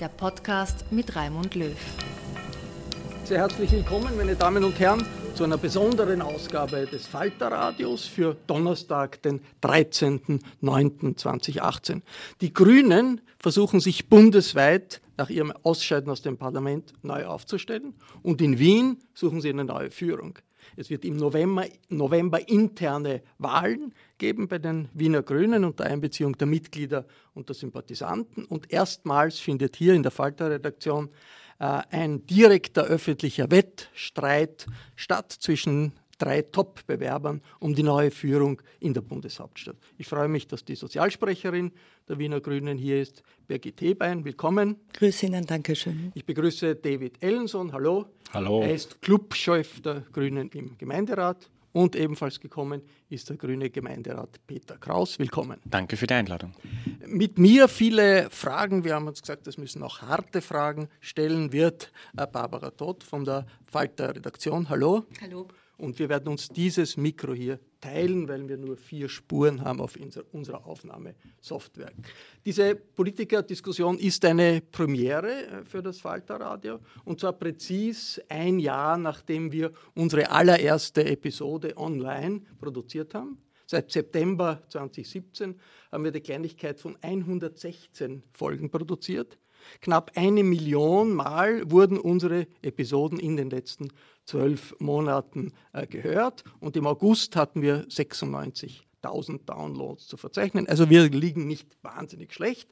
der Podcast mit Raimund Löw. Sehr herzlich willkommen, meine Damen und Herren, zu einer besonderen Ausgabe des Falterradios für Donnerstag, den 13.09.2018. Die Grünen versuchen sich bundesweit nach ihrem Ausscheiden aus dem Parlament neu aufzustellen und in Wien suchen sie eine neue Führung. Es wird im November, November interne Wahlen geben bei den Wiener Grünen unter Einbeziehung der Mitglieder und der Sympathisanten. Und erstmals findet hier in der Falter-Redaktion äh, ein direkter öffentlicher Wettstreit statt zwischen drei Top-Bewerbern um die neue Führung in der Bundeshauptstadt. Ich freue mich, dass die Sozialsprecherin der Wiener Grünen hier ist, Birgit Hebein. Willkommen. Grüße Ihnen, danke schön. Ich begrüße David Ellenson. Hallo. Hallo. Er ist Clubchef der Grünen im Gemeinderat. Und ebenfalls gekommen ist der grüne Gemeinderat Peter Kraus. Willkommen. Danke für die Einladung. Mit mir viele Fragen. Wir haben uns gesagt, es müssen auch harte Fragen stellen wird äh, Barbara Todt von der Falter Redaktion. Hallo. Hallo. Und wir werden uns dieses Mikro hier teilen, weil wir nur vier Spuren haben auf unserer Aufnahmesoftware. Diese Politikerdiskussion ist eine Premiere äh, für das Falterradio und zwar präzis ein Jahr, nachdem wir unsere allererste Episode online produziert haben. Seit September 2017 haben wir die Kleinigkeit von 116 Folgen produziert. Knapp eine Million Mal wurden unsere Episoden in den letzten zwölf Monaten äh, gehört und im August hatten wir 96.000 Downloads zu verzeichnen. Also wir liegen nicht wahnsinnig schlecht.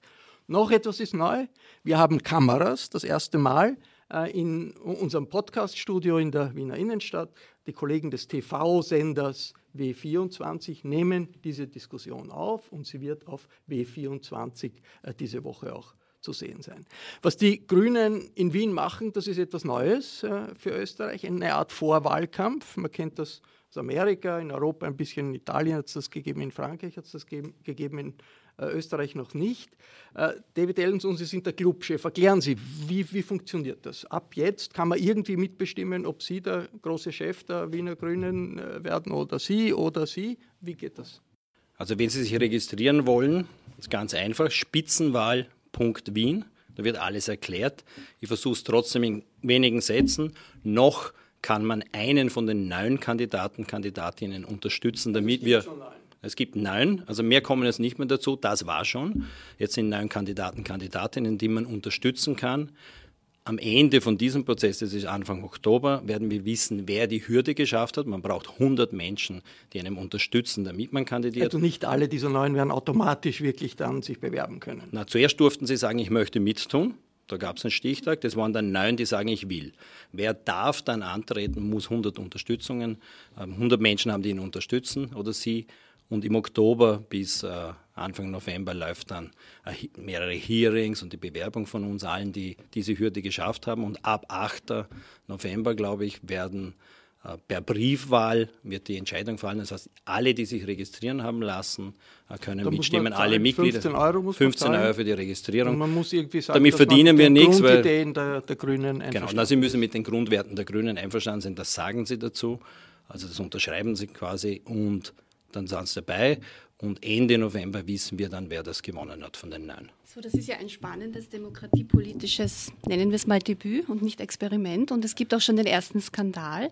Noch etwas ist neu. Wir haben Kameras, das erste Mal äh, in unserem Podcaststudio in der Wiener Innenstadt. Die Kollegen des TV-Senders W24 nehmen diese Diskussion auf und sie wird auf W24 äh, diese Woche auch zu sehen sein. Was die Grünen in Wien machen, das ist etwas Neues äh, für Österreich, eine Art Vorwahlkampf. Man kennt das aus Amerika, in Europa ein bisschen, in Italien hat es das gegeben, in Frankreich hat es das gegeben, in äh, Österreich noch nicht. Äh, David Ellenson, Sie sind der Clubchef. Erklären Sie, wie, wie funktioniert das? Ab jetzt kann man irgendwie mitbestimmen, ob Sie der große Chef der Wiener Grünen werden oder Sie oder Sie. Wie geht das? Also wenn Sie sich registrieren wollen, ist ganz einfach, Spitzenwahl Wien. Da wird alles erklärt. Ich versuche es trotzdem in wenigen Sätzen. Noch kann man einen von den neun Kandidaten, Kandidatinnen unterstützen, damit wir. Es gibt neun, also mehr kommen jetzt nicht mehr dazu, das war schon. Jetzt sind neun Kandidaten, Kandidatinnen, die man unterstützen kann. Am Ende von diesem Prozess, das ist Anfang Oktober, werden wir wissen, wer die Hürde geschafft hat. Man braucht 100 Menschen, die einem unterstützen, damit man kandidiert. Also nicht alle dieser neuen werden automatisch wirklich dann sich bewerben können. Na, zuerst durften sie sagen, ich möchte mittun. Da gab es einen Stichtag. Das waren dann neun, die sagen, ich will. Wer darf dann antreten, muss 100 Unterstützungen, 100 ähm, Menschen haben, die ihn unterstützen oder sie. Und im Oktober bis äh, Anfang November läuft dann äh, mehrere Hearings und die Bewerbung von uns allen, die diese Hürde geschafft haben. Und ab 8. November, glaube ich, werden äh, per Briefwahl wird die Entscheidung fallen. Das heißt, alle, die sich registrieren haben lassen, äh, können da mitstimmen. Alle Mitglieder. 15 Euro, muss 15 Euro für die Registrierung. Und man muss irgendwie sagen, Damit verdienen wir nichts. Weil, der, der Grünen genau, na, Sie müssen mit den Grundwerten der Grünen einverstanden sein. Das sagen Sie dazu. Also das unterschreiben Sie quasi und dann sind sie dabei und Ende November wissen wir dann, wer das gewonnen hat von den Neun. So, das ist ja ein spannendes demokratiepolitisches, nennen wir es mal Debüt und nicht Experiment. Und es gibt auch schon den ersten Skandal.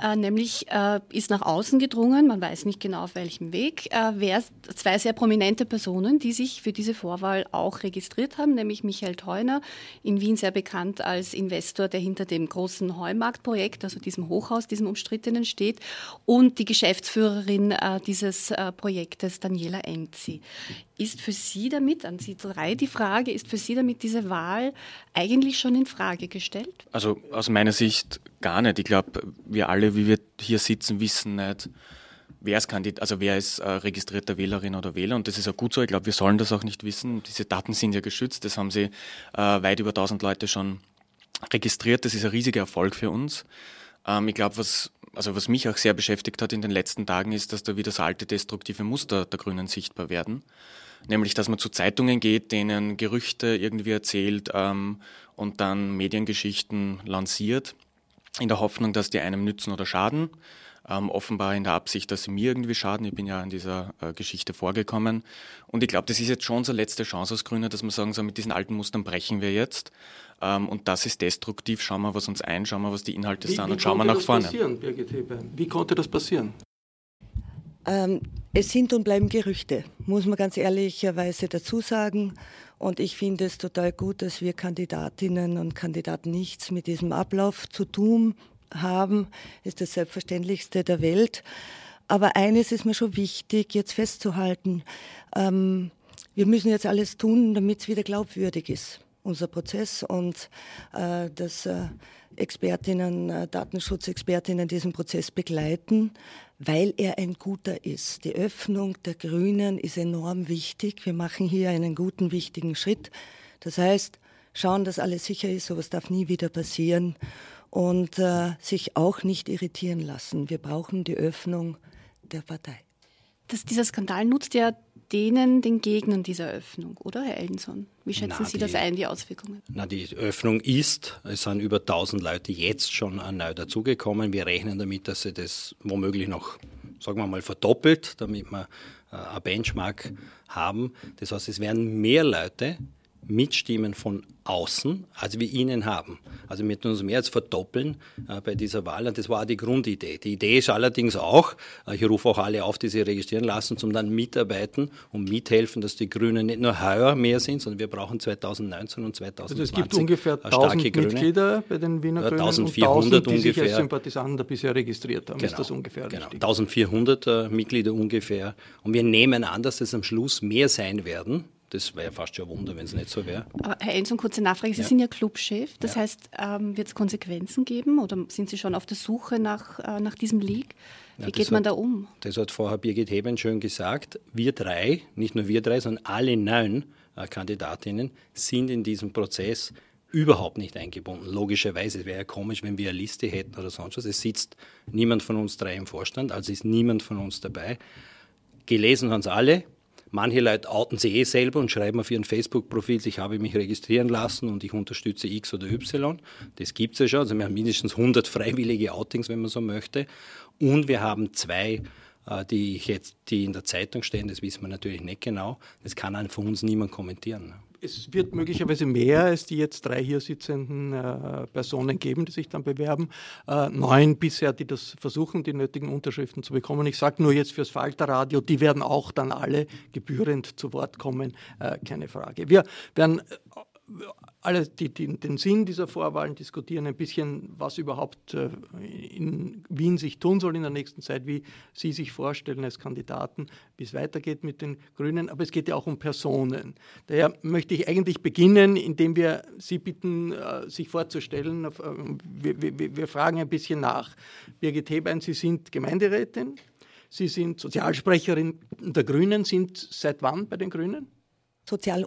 Äh, nämlich äh, ist nach außen gedrungen, man weiß nicht genau auf welchem Weg, äh, wer, zwei sehr prominente Personen, die sich für diese Vorwahl auch registriert haben, nämlich Michael Theuner, in Wien sehr bekannt als Investor, der hinter dem großen Heumarktprojekt, also diesem Hochhaus, diesem umstrittenen steht, und die Geschäftsführerin äh, dieses äh, Projektes, Daniela Enzi. Ist für Sie damit, an Sie drei die Frage, ist für Sie damit diese Wahl eigentlich schon in Frage gestellt? Also aus meiner Sicht gar nicht. Ich glaube, wir alle, wie wir hier sitzen, wissen nicht, wer ist Kandidat, also wer ist äh, registrierter Wählerin oder Wähler und das ist auch gut so. Ich glaube, wir sollen das auch nicht wissen. Diese Daten sind ja geschützt. Das haben sie äh, weit über 1000 Leute schon registriert. Das ist ein riesiger Erfolg für uns. Ähm, ich glaube, was also was mich auch sehr beschäftigt hat in den letzten Tagen, ist, dass da wieder so alte destruktive Muster der Grünen sichtbar werden. Nämlich, dass man zu Zeitungen geht, denen Gerüchte irgendwie erzählt ähm, und dann Mediengeschichten lanciert in der Hoffnung, dass die einem nützen oder schaden. Ähm, offenbar in der Absicht, dass sie mir irgendwie schaden. Ich bin ja in dieser äh, Geschichte vorgekommen. Und ich glaube, das ist jetzt schon so letzte Chance als Grüne, dass wir sagen, so mit diesen alten Mustern brechen wir jetzt. Ähm, und das ist destruktiv. Schauen wir, was uns ein, schauen wir, was die Inhalte wie, sind wie und schauen wir nach vorne. Birgit Wie konnte das passieren? Ähm, es sind und bleiben Gerüchte, muss man ganz ehrlicherweise dazu sagen. Und ich finde es total gut, dass wir Kandidatinnen und Kandidaten nichts mit diesem Ablauf zu tun haben. Ist das Selbstverständlichste der Welt. Aber eines ist mir schon wichtig, jetzt festzuhalten. Ähm, wir müssen jetzt alles tun, damit es wieder glaubwürdig ist, unser Prozess und äh, dass äh, Expertinnen, äh, Datenschutzexpertinnen diesen Prozess begleiten weil er ein guter ist. Die Öffnung der Grünen ist enorm wichtig. Wir machen hier einen guten, wichtigen Schritt. Das heißt, schauen, dass alles sicher ist, sowas darf nie wieder passieren und äh, sich auch nicht irritieren lassen. Wir brauchen die Öffnung der Partei. Das, dieser Skandal nutzt ja denen, den Gegnern dieser Öffnung, oder Herr Ellenson? Wie schätzen na, Sie die, das ein, die Auswirkungen? Na, die Öffnung ist, es sind über 1000 Leute jetzt schon neu dazugekommen. Wir rechnen damit, dass sie das womöglich noch, sagen wir mal, verdoppelt, damit wir äh, ein Benchmark haben. Das heißt, es werden mehr Leute mitstimmen von außen, als wir ihnen haben. Also wir tun uns mehr als verdoppeln äh, bei dieser Wahl und das war auch die Grundidee. Die Idee ist allerdings auch, äh, ich rufe auch alle auf, die sich registrieren lassen, zum dann mitarbeiten und mithelfen, dass die Grünen nicht nur heuer mehr sind, sondern wir brauchen 2019 und 2020 also es gibt ungefähr 1000 Mitglieder bei den Wiener Grünen 1400 und 1000, die ungefähr. sich als Sympathisanten bisher registriert haben. Genau, ist das ungefähr genau. richtig? 1400 äh, Mitglieder ungefähr und wir nehmen an, dass es am Schluss mehr sein werden, das wäre ja fast schon ein Wunder, wenn es nicht so wäre. Herr Enson, kurze Nachfrage. Sie ja. sind ja Clubchef. Das ja. heißt, ähm, wird es Konsequenzen geben oder sind Sie schon auf der Suche nach, äh, nach diesem Leak? Wie ja, geht man hat, da um? Das hat vorher Birgit Heben schön gesagt. Wir drei, nicht nur wir drei, sondern alle neun äh, Kandidatinnen sind in diesem Prozess überhaupt nicht eingebunden. Logischerweise, es wäre ja komisch, wenn wir eine Liste hätten oder sonst was. Es sitzt niemand von uns drei im Vorstand, also ist niemand von uns dabei. Gelesen haben es alle, Manche Leute outen sich eh selber und schreiben auf ihren Facebook-Profil, ich habe mich registrieren lassen und ich unterstütze X oder Y. Das gibt es ja schon. Also wir haben mindestens 100 freiwillige Outings, wenn man so möchte. Und wir haben zwei, äh, die, jetzt, die in der Zeitung stehen, das wissen wir natürlich nicht genau. Das kann von uns niemand kommentieren es wird möglicherweise mehr als die jetzt drei hier sitzenden äh, Personen geben, die sich dann bewerben. Äh, neun bisher, die das versuchen, die nötigen Unterschriften zu bekommen. Ich sage nur jetzt fürs Falterradio, die werden auch dann alle gebührend zu Wort kommen, äh, keine Frage. Wir werden alle, die, die, den Sinn dieser Vorwahlen diskutieren, ein bisschen, was überhaupt äh, in Wien sich tun soll in der nächsten Zeit, wie Sie sich vorstellen als Kandidaten, wie es weitergeht mit den Grünen. Aber es geht ja auch um Personen. Daher möchte ich eigentlich beginnen, indem wir Sie bitten, äh, sich vorzustellen. Äh, wir, wir, wir fragen ein bisschen nach. Birgit Hebein, Sie sind Gemeinderätin, Sie sind Sozialsprecherin der Grünen, sind seit wann bei den Grünen? Sozial-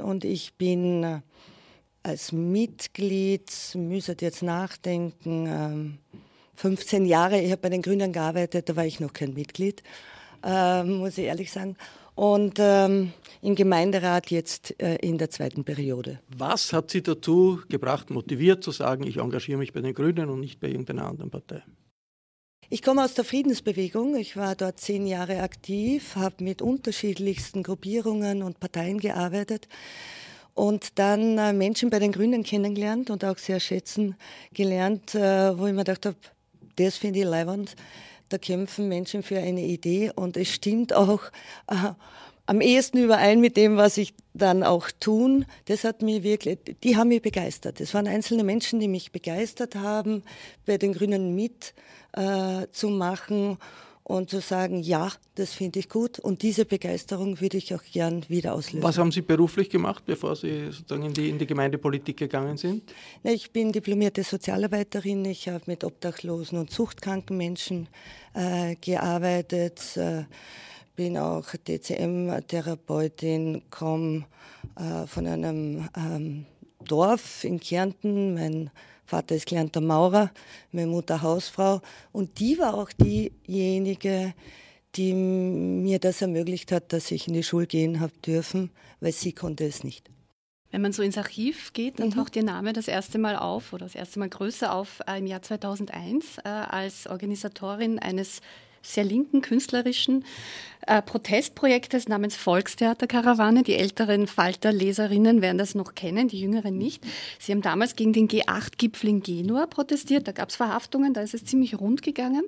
und ich bin äh, als Mitglied, müsstet jetzt nachdenken, 15 ähm, Jahre, ich habe bei den Grünen gearbeitet, da war ich noch kein Mitglied, ähm, muss ich ehrlich sagen. Und ähm, im Gemeinderat jetzt äh, in der zweiten Periode. Was hat Sie dazu gebracht, motiviert zu sagen, ich engagiere mich bei den Grünen und nicht bei irgendeiner anderen Partei? Ich komme aus der Friedensbewegung. Ich war dort zehn Jahre aktiv, habe mit unterschiedlichsten Gruppierungen und Parteien gearbeitet und dann äh, Menschen bei den Grünen kennengelernt und auch sehr schätzen gelernt, äh, wo ich mir gedacht habe, das finde ich leibend. Da kämpfen Menschen für eine Idee und es stimmt auch äh, am ehesten überein mit dem, was ich dann auch tun. Das hat mich wirklich, die haben mich begeistert. Es waren einzelne Menschen, die mich begeistert haben, bei den Grünen mit äh, zu machen und zu sagen, ja, das finde ich gut und diese Begeisterung würde ich auch gern wieder auslösen. Was haben Sie beruflich gemacht, bevor Sie sozusagen in die, in die Gemeindepolitik gegangen sind? Ich bin diplomierte Sozialarbeiterin, ich habe mit obdachlosen und suchtkranken Menschen äh, gearbeitet, äh, bin auch DCM-Therapeutin, komme äh, von einem ähm, Dorf in Kärnten, mein Vater ist gelernter Maurer, meine Mutter Hausfrau. Und die war auch diejenige, die mir das ermöglicht hat, dass ich in die Schule gehen habe dürfen, weil sie konnte es nicht. Wenn man so ins Archiv geht, dann mhm. taucht Ihr Name das erste Mal auf oder das erste Mal größer auf äh, im Jahr 2001 äh, als Organisatorin eines sehr linken künstlerischen äh, Protestprojektes namens Volkstheaterkarawane. Die älteren Falter-Leserinnen werden das noch kennen, die jüngeren nicht. Sie haben damals gegen den G8-Gipfel in Genua protestiert. Da gab es Verhaftungen, da ist es ziemlich rund gegangen.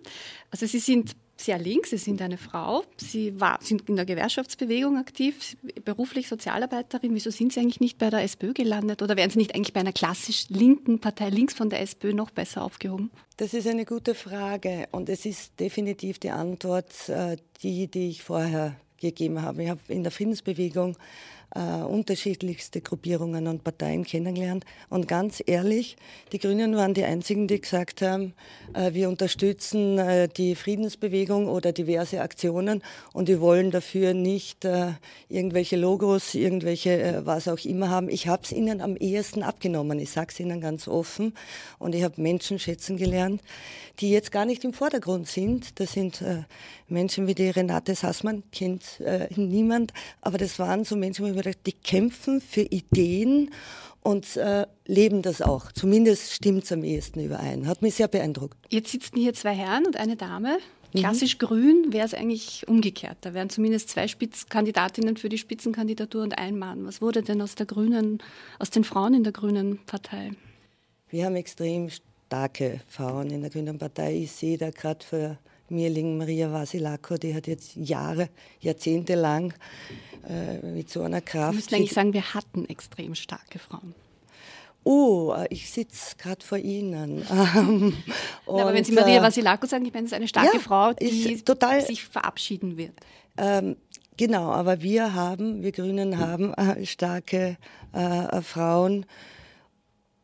Also Sie sind sehr links, Sie sind eine Frau, Sie war, sind in der Gewerkschaftsbewegung aktiv, beruflich Sozialarbeiterin. Wieso sind Sie eigentlich nicht bei der SPÖ gelandet oder wären Sie nicht eigentlich bei einer klassisch linken Partei links von der SPÖ noch besser aufgehoben? Das ist eine gute Frage und es ist definitiv die Antwort, äh, die, die ich vorher gegeben habe. Ich habe in der Friedensbewegung äh, unterschiedlichste Gruppierungen und Parteien kennengelernt. Und ganz ehrlich, die Grünen waren die einzigen, die gesagt haben, äh, wir unterstützen äh, die Friedensbewegung oder diverse Aktionen und die wollen dafür nicht äh, irgendwelche Logos, irgendwelche äh, was auch immer haben. Ich habe es ihnen am ehesten abgenommen. Ich sage es ihnen ganz offen. Und ich habe Menschen schätzen gelernt, die jetzt gar nicht im Vordergrund sind. Das sind äh, Menschen wie die Renate Sassmann, kennt niemand, aber das waren so Menschen, wo ich mir die kämpfen für Ideen und äh, leben das auch. Zumindest stimmt es am ehesten überein. Hat mich sehr beeindruckt. Jetzt sitzen hier zwei Herren und eine Dame. Mhm. Klassisch mhm. grün wäre es eigentlich umgekehrt. Da wären zumindest zwei Spitzkandidatinnen für die Spitzenkandidatur und ein Mann. Was wurde denn aus der Grünen, aus den Frauen in der Grünen Partei? Wir haben extrem starke Frauen in der Grünen Partei. Ich sehe da gerade für mir liegen Maria Vasilako, die hat jetzt Jahre, Jahrzehnte lang äh, mit so einer Kraft. Sie müssen eigentlich sagen, wir hatten extrem starke Frauen. Oh, ich sitze gerade vor Ihnen. und, aber wenn Sie Maria äh, Vasilako sagen, ich meine, es ist eine starke ja, Frau, die total, sich verabschieden wird. Ähm, genau, aber wir haben, wir Grünen haben äh, starke äh, Frauen.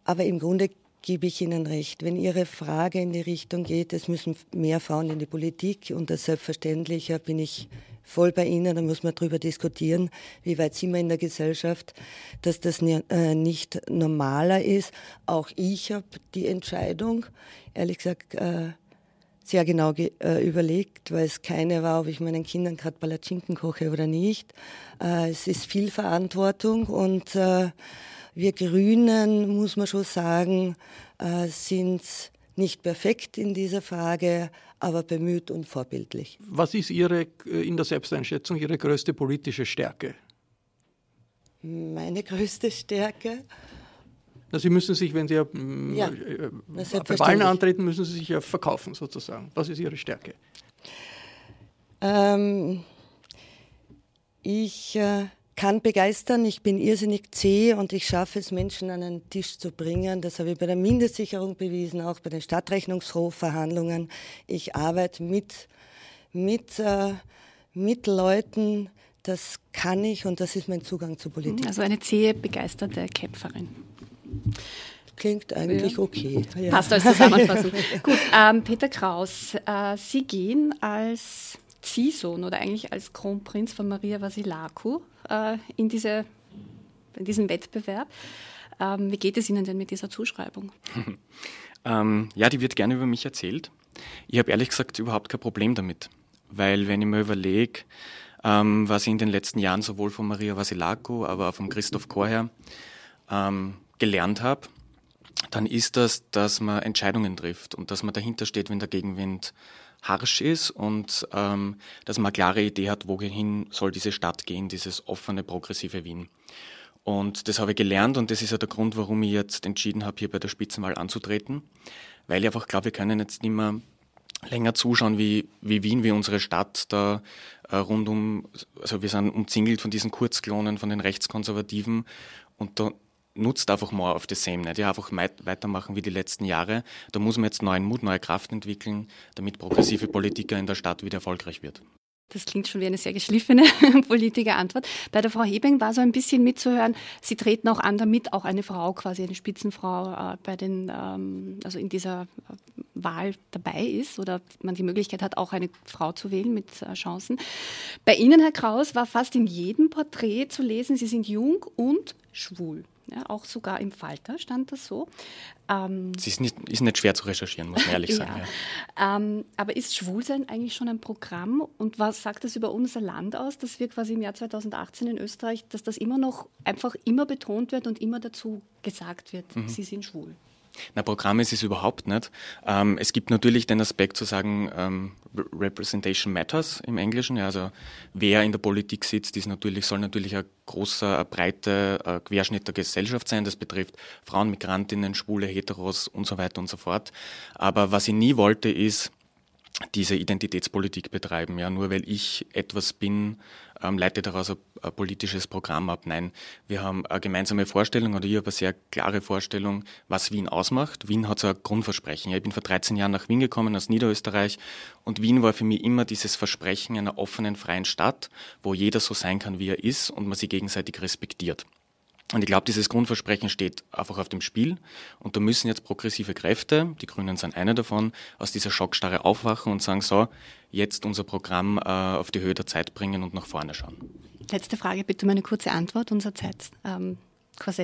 Aber im Grunde gebe ich Ihnen recht. Wenn Ihre Frage in die Richtung geht, es müssen mehr Frauen in die Politik und das selbstverständlich bin ich voll bei Ihnen, da muss man darüber diskutieren, wie weit sind wir in der Gesellschaft, dass das äh, nicht normaler ist. Auch ich habe die Entscheidung, ehrlich gesagt, äh, sehr genau äh, überlegt, weil es keine war, ob ich meinen Kindern gerade Palatschinken koche oder nicht. Es ist viel Verantwortung und wir Grünen, muss man schon sagen, äh, sind nicht perfekt in dieser Frage, aber bemüht und vorbildlich. Was ist Ihre äh, in der Selbsteinschätzung Ihre größte politische Stärke? Meine größte Stärke? Na, Sie müssen sich, wenn Sie ja, ja äh, bei Wahlen antreten, müssen Sie sich ja verkaufen sozusagen. Was ist Ihre Stärke? Ähm, ich äh, kann begeistern, ich bin irrsinnig zäh und ich schaffe es, Menschen an einen Tisch zu bringen. Das habe ich bei der Mindestsicherung bewiesen, auch bei den Stadtrechnungshofverhandlungen. Ich arbeite mit, mit, äh, mit Leuten, das kann ich und das ist mein Zugang zur Politik. Also eine zähe, begeisterte Kämpferin. Klingt eigentlich ja. okay. Ja. Passt als Zusammenfassung. Gut, ähm, Peter Kraus, äh, Sie gehen als Ziehsohn oder eigentlich als Kronprinz von Maria Vasilaku äh, in, diese, in diesen Wettbewerb. Ähm, wie geht es Ihnen denn mit dieser Zuschreibung? ähm, ja, die wird gerne über mich erzählt. Ich habe ehrlich gesagt überhaupt kein Problem damit, weil wenn ich mir überlege, ähm, was ich in den letzten Jahren sowohl von Maria Vasilaku, aber auch von Christoph Chorherr ähm, gelernt habe, dann ist das, dass man Entscheidungen trifft und dass man dahinter steht, wenn der Gegenwind harsch ist und ähm, dass man eine klare Idee hat, wohin soll diese Stadt gehen, dieses offene, progressive Wien. Und das habe ich gelernt und das ist ja der Grund, warum ich jetzt entschieden habe, hier bei der Spitzenwahl anzutreten, weil ich einfach glaube, wir können jetzt nicht mehr länger zuschauen, wie, wie Wien, wie unsere Stadt da äh, rund um, also wir sind umzingelt von diesen Kurzklonen, von den Rechtskonservativen und da nutzt einfach more of the same nicht. Ja, einfach weitermachen wie die letzten Jahre. Da muss man jetzt neuen Mut, neue Kraft entwickeln, damit progressive Politiker in der Stadt wieder erfolgreich wird. Das klingt schon wie eine sehr geschliffene Politikerantwort. Bei der Frau Hebing war so ein bisschen mitzuhören, Sie treten auch an, damit auch eine Frau, quasi eine Spitzenfrau, äh, bei den, ähm, also in dieser äh, Wahl dabei ist oder man die Möglichkeit hat, auch eine Frau zu wählen mit äh, Chancen. Bei Ihnen, Herr Kraus, war fast in jedem Porträt zu lesen, Sie sind jung und schwul. Ja, auch sogar im Falter stand das so. Ähm, es ist nicht, ist nicht schwer zu recherchieren, muss man ehrlich sagen. ja. Ja. Ähm, aber ist Schwulsein eigentlich schon ein Programm? Und was sagt das über unser Land aus, dass wir quasi im Jahr 2018 in Österreich, dass das immer noch einfach immer betont wird und immer dazu gesagt wird, mhm. sie sind schwul? Na, Programm ist es überhaupt nicht. Ähm, es gibt natürlich den Aspekt zu sagen, ähm, Representation matters im Englischen. Ja, also wer in der Politik sitzt, ist natürlich, soll natürlich ein großer, ein breiter Querschnitt der Gesellschaft sein. Das betrifft Frauen, Migrantinnen, Schwule, Heteros und so weiter und so fort. Aber was ich nie wollte, ist, diese Identitätspolitik betreiben. Ja, nur weil ich etwas bin, ähm, leitet daraus ein, ein, politisches Programm ab. Nein, wir haben eine gemeinsame Vorstellung oder ich habe eine sehr klare Vorstellung, was Wien ausmacht. Wien hat so ein Grundversprechen. Ja, ich bin vor 13 Jahren nach Wien gekommen aus Niederösterreich und Wien war für mich immer dieses Versprechen einer offenen, freien Stadt, wo jeder so sein kann, wie er ist und man sich gegenseitig respektiert. Und ich glaube, dieses Grundversprechen steht einfach auf dem Spiel. Und da müssen jetzt progressive Kräfte, die Grünen sind eine davon, aus dieser Schockstarre aufwachen und sagen, so, jetzt unser Programm äh, auf die Höhe der Zeit bringen und nach vorne schauen. Letzte Frage, bitte um eine kurze Antwort. Unser Zeit. Ähm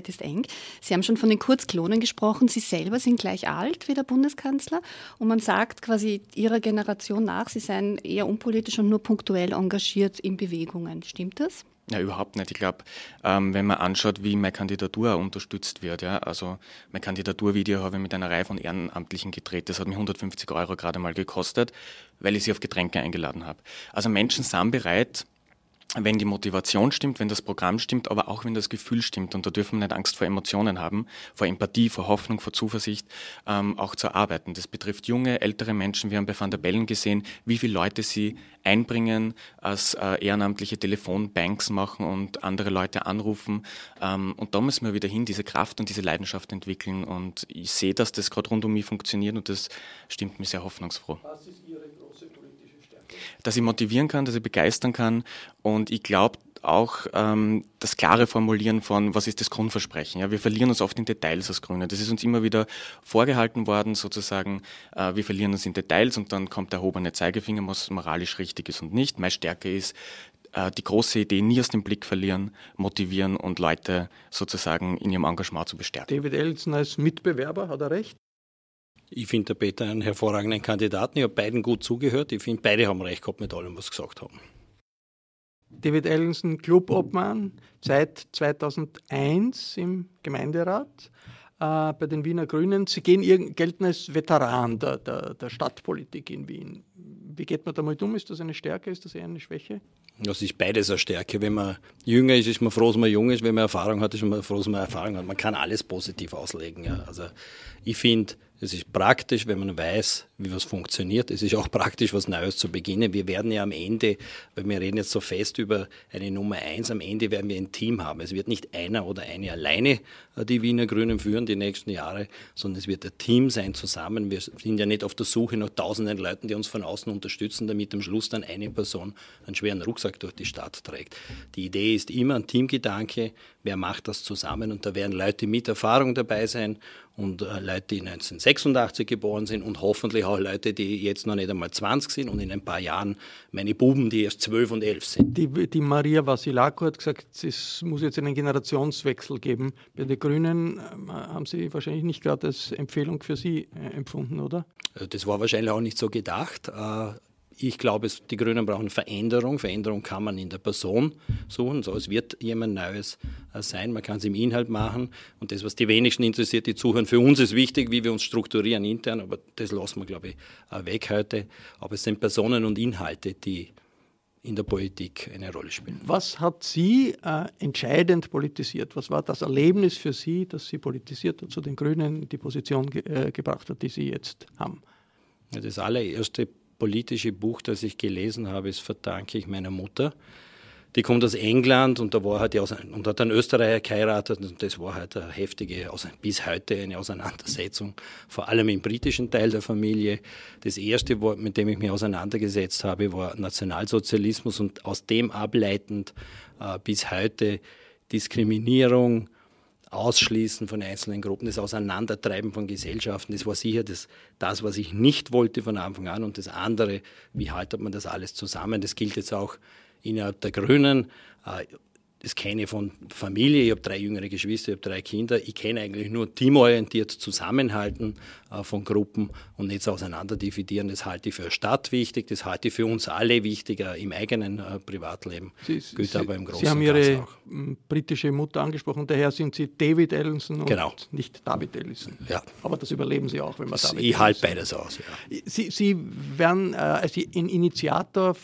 ist eng. Sie haben schon von den Kurzklonen gesprochen. Sie selber sind gleich alt wie der Bundeskanzler. Und man sagt quasi Ihrer Generation nach, Sie seien eher unpolitisch und nur punktuell engagiert in Bewegungen. Stimmt das? Ja, überhaupt nicht. Ich glaube, ähm, wenn man anschaut, wie meine Kandidatur unterstützt wird, ja, also mein Kandidaturvideo habe ich mit einer Reihe von Ehrenamtlichen gedreht. Das hat mir 150 Euro gerade mal gekostet, weil ich sie auf Getränke eingeladen habe. Also Menschen sind bereit, wenn die Motivation stimmt, wenn das Programm stimmt, aber auch wenn das Gefühl stimmt. Und da dürfen wir nicht Angst vor Emotionen haben, vor Empathie, vor Hoffnung, vor Zuversicht, ähm, auch zu arbeiten. Das betrifft junge, ältere Menschen. Wir haben bei Van der Bellen gesehen, wie viele Leute sie einbringen, als äh, ehrenamtliche Telefonbanks machen und andere Leute anrufen. Ähm, und da müssen wir wieder hin, diese Kraft und diese Leidenschaft entwickeln. Und ich sehe, dass das gerade rund um mich funktioniert und das stimmt mir sehr hoffnungsfroh. Dass ich motivieren kann, dass ich begeistern kann. Und ich glaube auch ähm, das klare Formulieren von, was ist das Grundversprechen. Ja, wir verlieren uns oft in Details als Grüne. Das ist uns immer wieder vorgehalten worden, sozusagen, äh, wir verlieren uns in Details und dann kommt der erhobene Zeigefinger, was moralisch richtig ist und nicht. Meine Stärke ist, äh, die große Idee nie aus dem Blick verlieren, motivieren und Leute sozusagen in ihrem Engagement zu bestärken. David Ellison als Mitbewerber, hat er recht? Ich finde der Peter einen hervorragenden Kandidaten. Ich habe beiden gut zugehört. Ich finde, beide haben recht gehabt mit allem, was sie gesagt haben. David Ellenson, Clubobmann, seit 2001 im Gemeinderat äh, bei den Wiener Grünen. Sie gehen, gelten als Veteran der, der, der Stadtpolitik in Wien. Wie geht man damit um? Ist das eine Stärke, ist das eher eine Schwäche? Das ist beides eine Stärke. Wenn man jünger ist, ist man froh, dass man jung ist. Wenn man Erfahrung hat, ist man froh, dass man Erfahrung hat. Man kann alles positiv auslegen. Ja. Also ich finde, Es ist praktisch, wenn man weiß, wie was funktioniert. Es ist auch praktisch, was Neues zu beginnen. Wir werden ja am Ende, weil wir reden jetzt so fest über eine Nummer eins, am Ende werden wir ein Team haben. Es wird nicht einer oder eine alleine äh, die Wiener Grünen führen die nächsten Jahre, sondern es wird ein Team sein zusammen. Wir sind ja nicht auf der Suche nach tausenden Leuten, die uns von außen unterstützen, damit am Schluss dann eine Person einen schweren Rucksack durch die Stadt trägt. Die Idee ist immer ein Teamgedanke. Wer macht das zusammen? Und da werden Leute mit Erfahrung dabei sein und äh, Leute, die 1986 geboren sind und hoffentlich auch Leute, die jetzt noch nicht einmal 20 sind und in ein paar Jahren meine Buben, die erst 12 und 11 sind. Die, die Maria Vasilako hat gesagt, es muss jetzt einen Generationswechsel geben. Bei den Grünen äh, haben Sie wahrscheinlich nicht gerade als Empfehlung für Sie äh, empfunden, oder? Das war wahrscheinlich auch nicht so gedacht. Ich glaube, die Grünen brauchen Veränderung. Veränderung kann man in der Person suchen. So, es wird jemand Neues äh, sein. Man kann es im Inhalt machen. Und das, was die wenigsten interessiert, die zuhören, für uns ist wichtig, wie wir uns strukturieren intern. Aber das lassen wir, glaube ich, äh, weg heute. Aber es sind Personen und Inhalte, die in der Politik eine Rolle spielen. Was hat Sie äh, entscheidend politisiert? Was war das Erlebnis für Sie, dass Sie politisiert und zu den Grünen die Position ge äh, gebracht hat, die Sie jetzt haben? Das allererste politische Buch, das ich gelesen habe, ist verdanke ich meiner Mutter. Die kommt aus England und da war halt die und hat einen Österreicher geheiratet und das war halt eine heftige, bis heute eine Auseinandersetzung, vor allem im britischen Teil der Familie. Das erste, mit dem ich mich auseinandergesetzt habe, war Nationalsozialismus und aus dem ableitend äh, bis heute Diskriminierung, Ausschließen von einzelnen Gruppen, das Auseinandertreiben von Gesellschaften, das war sicher das, das, was ich nicht wollte von Anfang an. Und das andere, wie haltet man das alles zusammen? Das gilt jetzt auch innerhalb der Grünen. Das kenne ich von Familie, ich habe drei jüngere Geschwister, ich habe drei Kinder. Ich kenne eigentlich nur teamorientiert Zusammenhalten äh, von Gruppen und nicht so auseinanderdividieren. Das halte ich für Stadt wichtig, das halte ich für uns alle wichtiger im eigenen äh, Privatleben. Sie, gilt Sie, aber im Großen Sie haben Ihre britische Mutter angesprochen, daher sind Sie David Ellison und genau. nicht David Ellison. Ja. Aber das überleben Sie auch, wenn man David Ich halte beides aus. Ja. Sie, Sie werden äh, als Initiator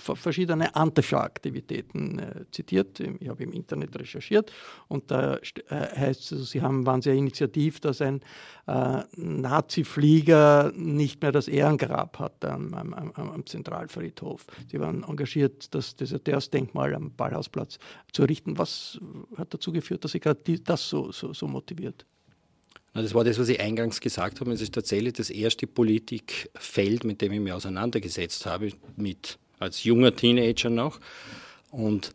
verschiedene Antifa-Aktivitäten äh, zitiert. Ich habe im Internet recherchiert und da äh, heißt es, Sie haben, waren sehr initiativ, dass ein äh, Nazi-Flieger nicht mehr das Ehrengrab hat am, am, am, Zentralfriedhof. Sie waren engagiert, das Deserteursdenkmal am Ballhausplatz zu errichten. Was hat dazu geführt, dass Sie gerade das so, so, so motiviert? Das war das, was ich eingangs gesagt habe. Es ist tatsächlich das erste Politikfeld, mit dem ich mich auseinandergesetzt habe, mit als junger Teenager noch. Und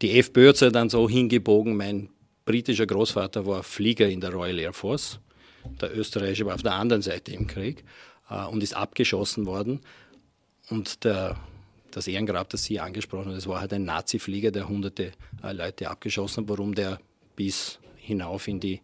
die FPÖ hat sich dann so hingebogen, mein britischer Großvater war Flieger in der Royal Air Force, der österreichische war auf der anderen Seite im Krieg äh, und ist abgeschossen worden. Und der, das Ehrengrab, das Sie angesprochen haben, das war halt ein Nazi-Flieger, der hunderte äh, Leute abgeschossen hat, warum der bis hinauf in, die,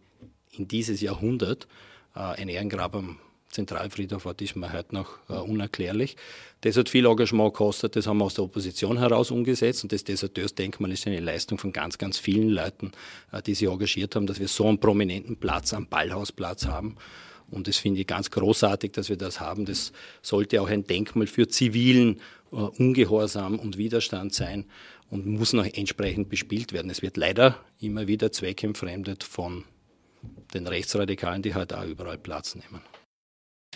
in dieses Jahrhundert äh, ein Ehrengrab am Zentralfriedhof hat, ist mir heute noch äh, unerklärlich. Das hat viel Engagement gekostet, das haben wir aus der Opposition heraus umgesetzt und das Deserteursdenkmal ist eine Leistung von ganz, ganz vielen Leuten, äh, die sich engagiert haben, dass wir so einen prominenten Platz am Ballhausplatz haben. Und das finde ich ganz großartig, dass wir das haben. Das sollte auch ein Denkmal für zivilen äh, Ungehorsam und Widerstand sein und muss noch entsprechend bespielt werden. Es wird leider immer wieder zweckentfremdet von den Rechtsradikalen, die halt auch überall Platz nehmen.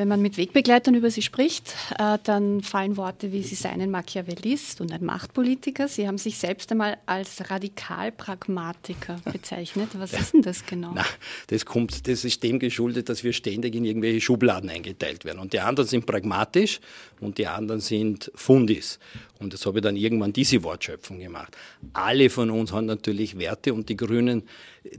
Wenn man mit Wegbegleitern über sie spricht, äh, dann fallen Worte wie, sie seien ein Machiavellist und ein Machtpolitiker. Sie haben sich selbst einmal als Radikalpragmatiker bezeichnet. Was ja. ist denn das genau? Na, das, kommt, das ist dem geschuldet, dass wir ständig in irgendwelche Schubladen eingeteilt werden. Und die anderen sind pragmatisch und die anderen sind Fundis. Und das habe ich dann irgendwann diese Wortschöpfung gemacht. Alle von uns haben natürlich Werte und die Grünen,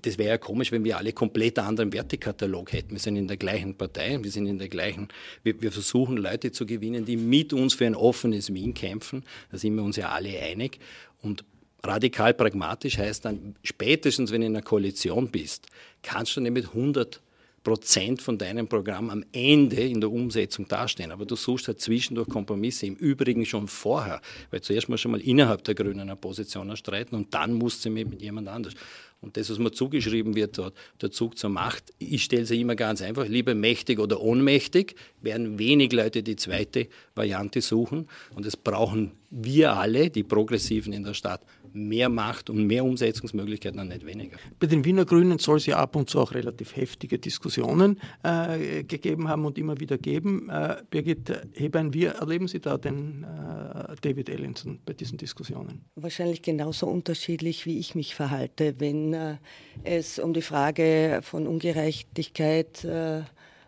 das wäre ja komisch, wenn wir alle komplett anderen Wertekatalog hätten. Wir sind in der gleichen Partei, wir sind in der gleichen, wir, wir versuchen Leute zu gewinnen, die mit uns für ein offenes Wien kämpfen. Da sind wir uns ja alle einig. Und radikal pragmatisch heißt dann, spätestens wenn du in einer Koalition bist, kannst du nicht mit 100 Prozent von deinem Programm am Ende in der Umsetzung dastehen. Aber du suchst halt zwischendurch Kompromisse, im Übrigen schon vorher, weil zuerst mal schon mal innerhalb der Grünen eine Position erstreiten und dann musst du mit, mit jemand anders. Und das, was mir zugeschrieben wird, dort, der Zug zur Macht, ich stelle sie immer ganz einfach, lieber mächtig oder ohnmächtig, werden wenig Leute die zweite Variante suchen. Und das brauchen wir alle, die Progressiven in der Stadt, mehr Macht und mehr Umsetzungsmöglichkeiten und nicht weniger. Bei den Wiener Grünen soll es ja ab und zu auch relativ heftige Diskussionen äh, gegeben haben und immer wieder geben. Äh, Birgit Hebein, wie erleben Sie da den äh, David Ellinson bei diesen Diskussionen? Wahrscheinlich genauso unterschiedlich, wie ich mich verhalte, wenn äh, es um die Frage von Ungerechtigkeit äh,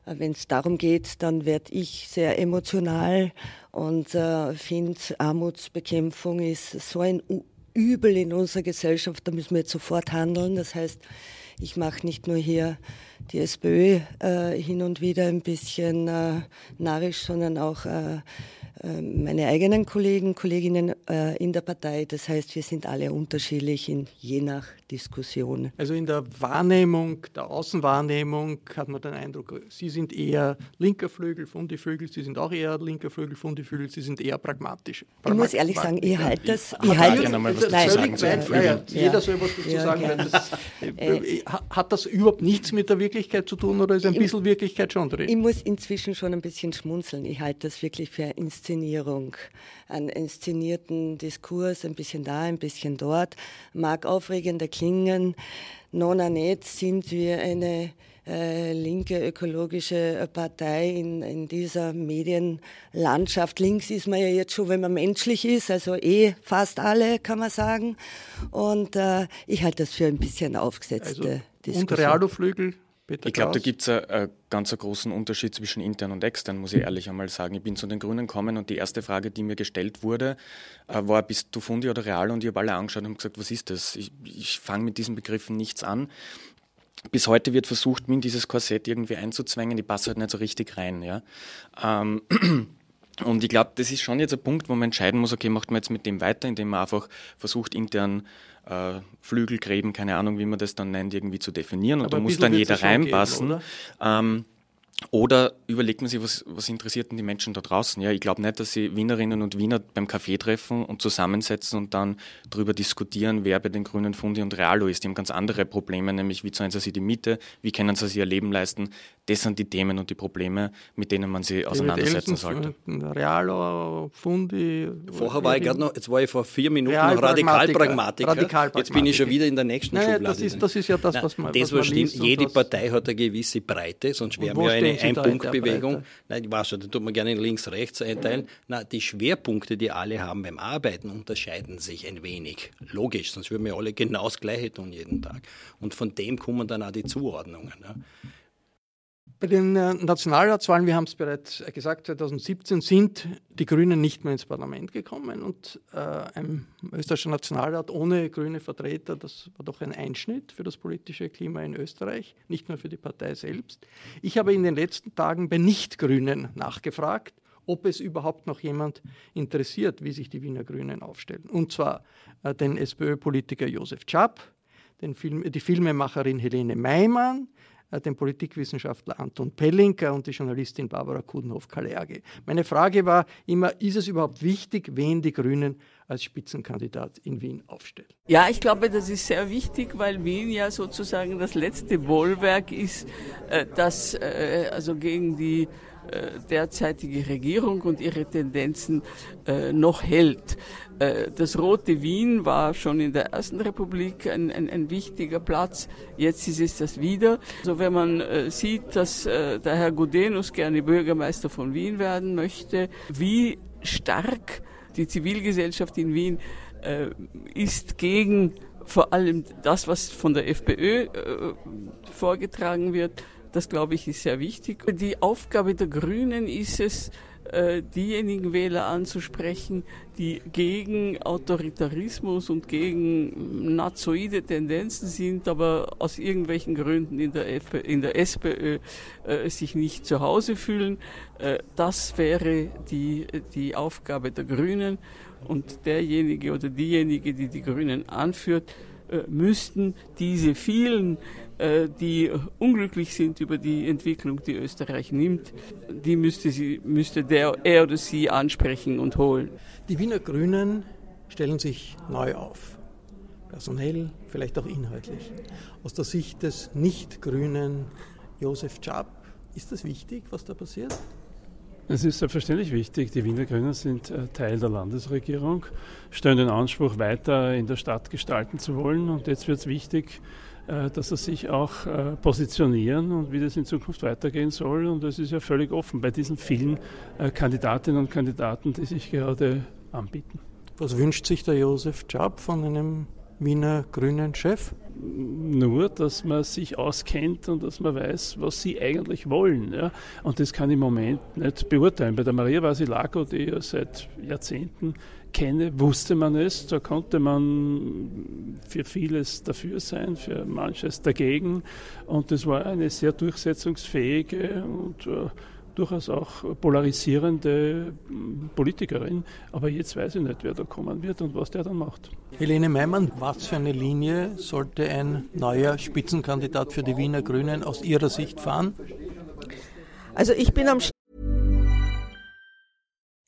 wenn es darum geht, dann werde ich sehr emotional und äh, finde, Armutsbekämpfung ist so ein Übel in unserer Gesellschaft, da müssen wir jetzt sofort handeln. Das heißt, ich mache nicht nur hier die SPÖ äh, hin und wieder ein bisschen äh, narrisch, sondern auch äh, äh, meine eigenen Kollegen, Kolleginnen äh, in der Partei. Das heißt, wir sind alle unterschiedlich in je nach Diskussion. Also in der Wahrnehmung, der Außenwahrnehmung hat man den Eindruck, Sie sind eher linker Flügel, Fundiflügel, Sie sind auch eher linker Flügel, Fundiflügel, Sie sind eher pragmatisch. Ich muss ehrlich sagen, ich halte das. Ich halte gerne mal was dazu sagen. Ja, ja, jeder soll was dazu sagen. Das, äh, hat das überhaupt nichts mit der Wirklichkeit zu tun oder ist ein bisschen Wirklichkeit schon drin? Ich muss inzwischen schon ein bisschen schmunzeln. Ich halte das wirklich für Inszenierung. Einen inszenierten Diskurs, ein bisschen da, ein bisschen dort. Mag aufregender klingen. Nona nicht sind wir eine äh, linke ökologische Partei in, in dieser Medienlandschaft. Links ist man ja jetzt schon, wenn man menschlich ist, also eh fast alle, kann man sagen. Und äh, ich halte das für ein bisschen aufgesetzte also, Diskussion. Und Realoflügel Peter ich glaube, da gibt es einen ganz großen Unterschied zwischen intern und extern, muss ich ehrlich einmal sagen. Ich bin zu den Grünen gekommen und die erste Frage, die mir gestellt wurde, äh, war, bist du Fundi oder Real? Und ich habe alle angeschaut und gesagt, was ist das? Ich, ich fange mit diesen Begriffen nichts an. Bis heute wird versucht, mich in dieses Korsett irgendwie einzuzwängen. Ich passe halt nicht so richtig rein. Ja? Ähm, und ich glaube, das ist schon jetzt ein Punkt, wo man entscheiden muss, okay, macht man jetzt mit dem weiter, indem man einfach versucht, intern äh, Flügelgräben, keine Ahnung, wie man das dann nennt, irgendwie zu definieren. Und da muss dann jeder reinpassen. Geben, ähm, oder überlegt man sich, was, was interessiert denn die Menschen da draußen? Ja, ich glaube nicht, dass sie Wienerinnen und Wiener beim Kaffee treffen und zusammensetzen und dann darüber diskutieren, wer bei den Grünen Fundi und Realo ist. Die haben ganz andere Probleme, nämlich wie zahlen sie sich die Miete, wie können sie sich ihr Leben leisten. Das sind die Themen und die Probleme, mit denen man sich auseinandersetzen sollte. Realo, Fundi. Vorher war ich gerade noch, jetzt war ich vor vier Minuten noch Radikalpragmatiker. Radikal jetzt bin ich schon wieder in der nächsten naja, Schublade. Das ist, das ist ja das, was man. Das, was, was stimmt, jede Partei hat eine gewisse Breite, sonst wären wir eine Ein-Punkt-Bewegung. Nein, ich weiß schon, da tut man gerne links-rechts einteilen. Na, die Schwerpunkte, die alle haben beim Arbeiten, unterscheiden sich ein wenig. Logisch, sonst würden wir alle genau das Gleiche tun jeden Tag. Und von dem kommen dann auch die Zuordnungen. Ja. Bei den äh, Nationalratswahlen, wir haben es bereits gesagt, 2017 sind die Grünen nicht mehr ins Parlament gekommen und äh, ein österreichischer Nationalrat ohne grüne Vertreter, das war doch ein Einschnitt für das politische Klima in Österreich, nicht nur für die Partei selbst. Ich habe in den letzten Tagen bei Nicht-Grünen nachgefragt, ob es überhaupt noch jemand interessiert, wie sich die Wiener Grünen aufstellen. Und zwar äh, den SPÖ-Politiker Josef Czap, Film, die Filmemacherin Helene Meimann, äh, den Politikwissenschaftler Anton Pellinker und die Journalistin Barbara Kudenhoff-Kalergi. Meine Frage war immer, ist es überhaupt wichtig, wen die Grünen als Spitzenkandidat in Wien aufstellen? Ja, ich glaube, das ist sehr wichtig, weil Wien ja sozusagen das letzte Bollwerk ist, äh, das äh, also gegen die derzeitige Regierung und ihre Tendenzen noch hält. Äh, das Rote Wien war schon in der Ersten Republik ein, ein, ein wichtiger Platz. Jetzt ist es das wieder. Also wenn man äh, sieht, dass äh, der Herr Gudenus gerne Bürgermeister von Wien werden möchte, wie stark die Zivilgesellschaft in Wien äh, ist gegen vor allem das, was von der FPÖ äh, vorgetragen wird, das glaube ich ist sehr wichtig. Die Aufgabe der Grünen ist es, äh, diejenigen Wähler anzusprechen, die gegen Autoritarismus und gegen nazoide Tendenzen sind, aber aus irgendwelchen Gründen in der, FPÖ, in der SPÖ äh, sich nicht zu Hause fühlen. Äh, das wäre die, die Aufgabe der Grünen und derjenige oder diejenige, die die Grünen anführt, äh, müssten diese vielen die unglücklich sind über die Entwicklung, die Österreich nimmt, die müsste, sie, müsste der, er oder sie ansprechen und holen. Die Wiener Grünen stellen sich neu auf. Personell, vielleicht auch inhaltlich. Aus der Sicht des Nicht-Grünen Josef Czap, ist das wichtig, was da passiert? Es ist selbstverständlich wichtig. Die Wiener Grünen sind äh, Teil der Landesregierung, stellen den Anspruch, weiter in der Stadt gestalten zu wollen. Und jetzt wird es wichtig, äh, dass sie sich auch äh, positionieren und wie das in Zukunft weitergehen soll. Und es ist ja völlig offen bei diesen vielen Kandidatinnen und Kandidaten, die sich gerade anbieten. Was wünscht sich der Josef Czab von einem Wiener Grünen Chef? Nur, dass man sich auskennt und dass man weiß, was sie eigentlich wollen. Ja? Und das kann ich im Moment nicht beurteilen. Bei der Maria Vasilago, die ja seit Jahrzehnten kenne, wusste man es. Da konnte man für vieles dafür sein, für manches dagegen. Und das war eine sehr durchsetzungsfähige und uh, durchaus auch polarisierende hm, Politikerin. Aber jetzt weiß ich nicht, wer da kommen wird und was der dann macht. Helene Meimann, was für eine Linie sollte ein neuer Spitzenkandidat für die Wiener Grünen aus Ihrer Sicht fahren? Also ich bin am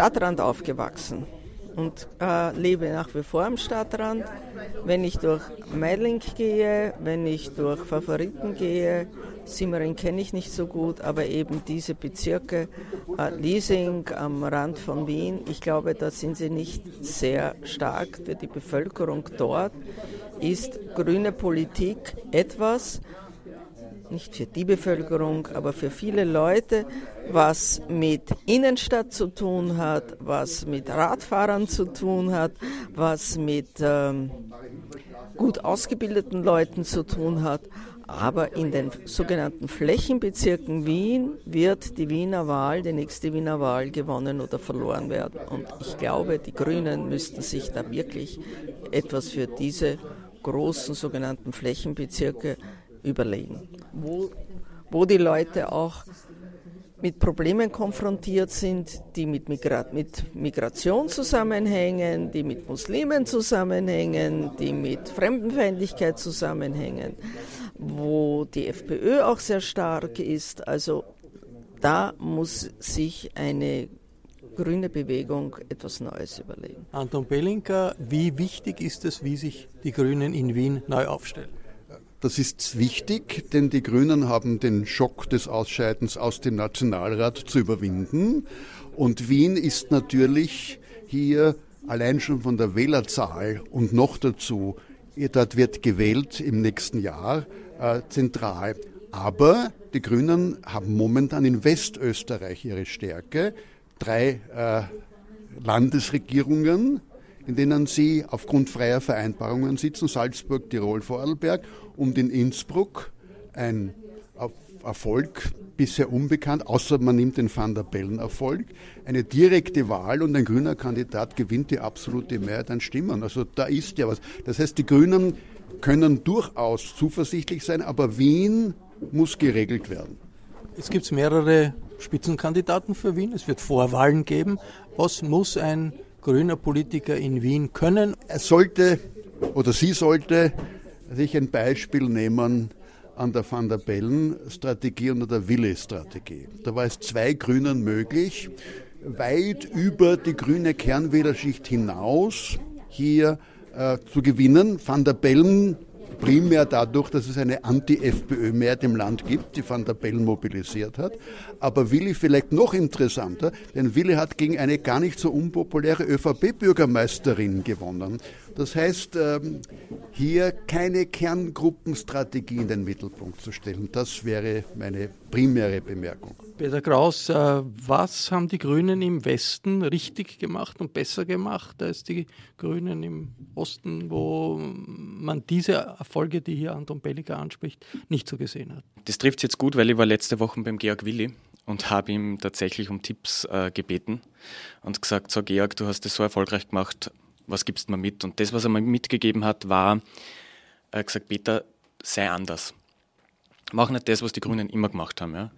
Stadtrand aufgewachsen und äh, lebe nach wie vor am Stadtrand. Wenn ich durch Meidling gehe, wenn ich durch Favoriten gehe, Simmering kenne ich nicht so gut, aber eben diese Bezirke, äh, Liesing am Rand von Wien, ich glaube, da sind sie nicht sehr stark für die Bevölkerung dort. Ist grüne Politik etwas, nicht für die Bevölkerung, aber für viele Leute, was mit Innenstadt zu tun hat, was mit Radfahrern zu tun hat, was mit ähm, gut ausgebildeten Leuten zu tun hat. Aber in den sogenannten Flächenbezirken Wien wird die Wiener Wahl, die nächste Wiener Wahl gewonnen oder verloren werden. Und ich glaube, die Grünen müssten sich da wirklich etwas für diese großen sogenannten Flächenbezirke überlegen, wo, wo die Leute auch mit Problemen konfrontiert sind, die mit, Migra mit Migration zusammenhängen, die mit Muslimen zusammenhängen, die mit Fremdenfeindlichkeit zusammenhängen, wo die FPÖ auch sehr stark ist. Also da muss sich eine grüne Bewegung etwas Neues überlegen. Anton Belinka, wie wichtig ist es, wie sich die Grünen in Wien neu aufstellen? Das ist wichtig, denn die Grünen haben den Schock des Ausscheidens aus dem Nationalrat zu überwinden. Und Wien ist natürlich hier allein schon von der Wählerzahl und noch dazu, dort wird gewählt im nächsten Jahr äh, zentral. Aber die Grünen haben momentan in Westösterreich ihre Stärke. Drei äh, Landesregierungen, in denen sie aufgrund freier Vereinbarungen sitzen, Salzburg, Tirol, Vorarlberg und in Innsbruck ein Erfolg bisher unbekannt, außer man nimmt den Van der Bellen-Erfolg. Eine direkte Wahl und ein grüner Kandidat gewinnt die absolute Mehrheit an Stimmen. Also da ist ja was. Das heißt, die Grünen können durchaus zuversichtlich sein, aber Wien muss geregelt werden. Es gibt mehrere Spitzenkandidaten für Wien. Es wird Vorwahlen geben. Was muss ein grüner Politiker in Wien können? Er sollte oder sie sollte sich ein Beispiel nehmen an der Van der Bellen-Strategie und der Wille-Strategie. Da war es zwei Grünen möglich, weit über die grüne Kernwählerschicht hinaus hier äh, zu gewinnen. Van der Bellen primär dadurch, dass es eine Anti-FPÖ-Mehrheit im Land gibt, die Van der Bellen mobilisiert hat. Aber Willi vielleicht noch interessanter, denn Willi hat gegen eine gar nicht so unpopuläre ÖVP-Bürgermeisterin gewonnen. Das heißt, ähm, hier keine Kerngruppenstrategie in den Mittelpunkt zu stellen, das wäre meine primäre Bemerkung. Peter Kraus, äh, was haben die Grünen im Westen richtig gemacht und besser gemacht als die Grünen im Osten, wo man diese Erfolge, die hier Anton Belliger anspricht, nicht so gesehen hat? Das trifft jetzt gut, weil ich war letzte Woche beim Georg Willi und habe ihm tatsächlich um Tipps äh, gebeten und gesagt, so Georg, du hast das so erfolgreich gemacht, was gibst du mir mit? Und das, was er mir mitgegeben hat, war, er hat gesagt, Peter, sei anders. machen nicht das, was die Grünen immer gemacht haben. Ja?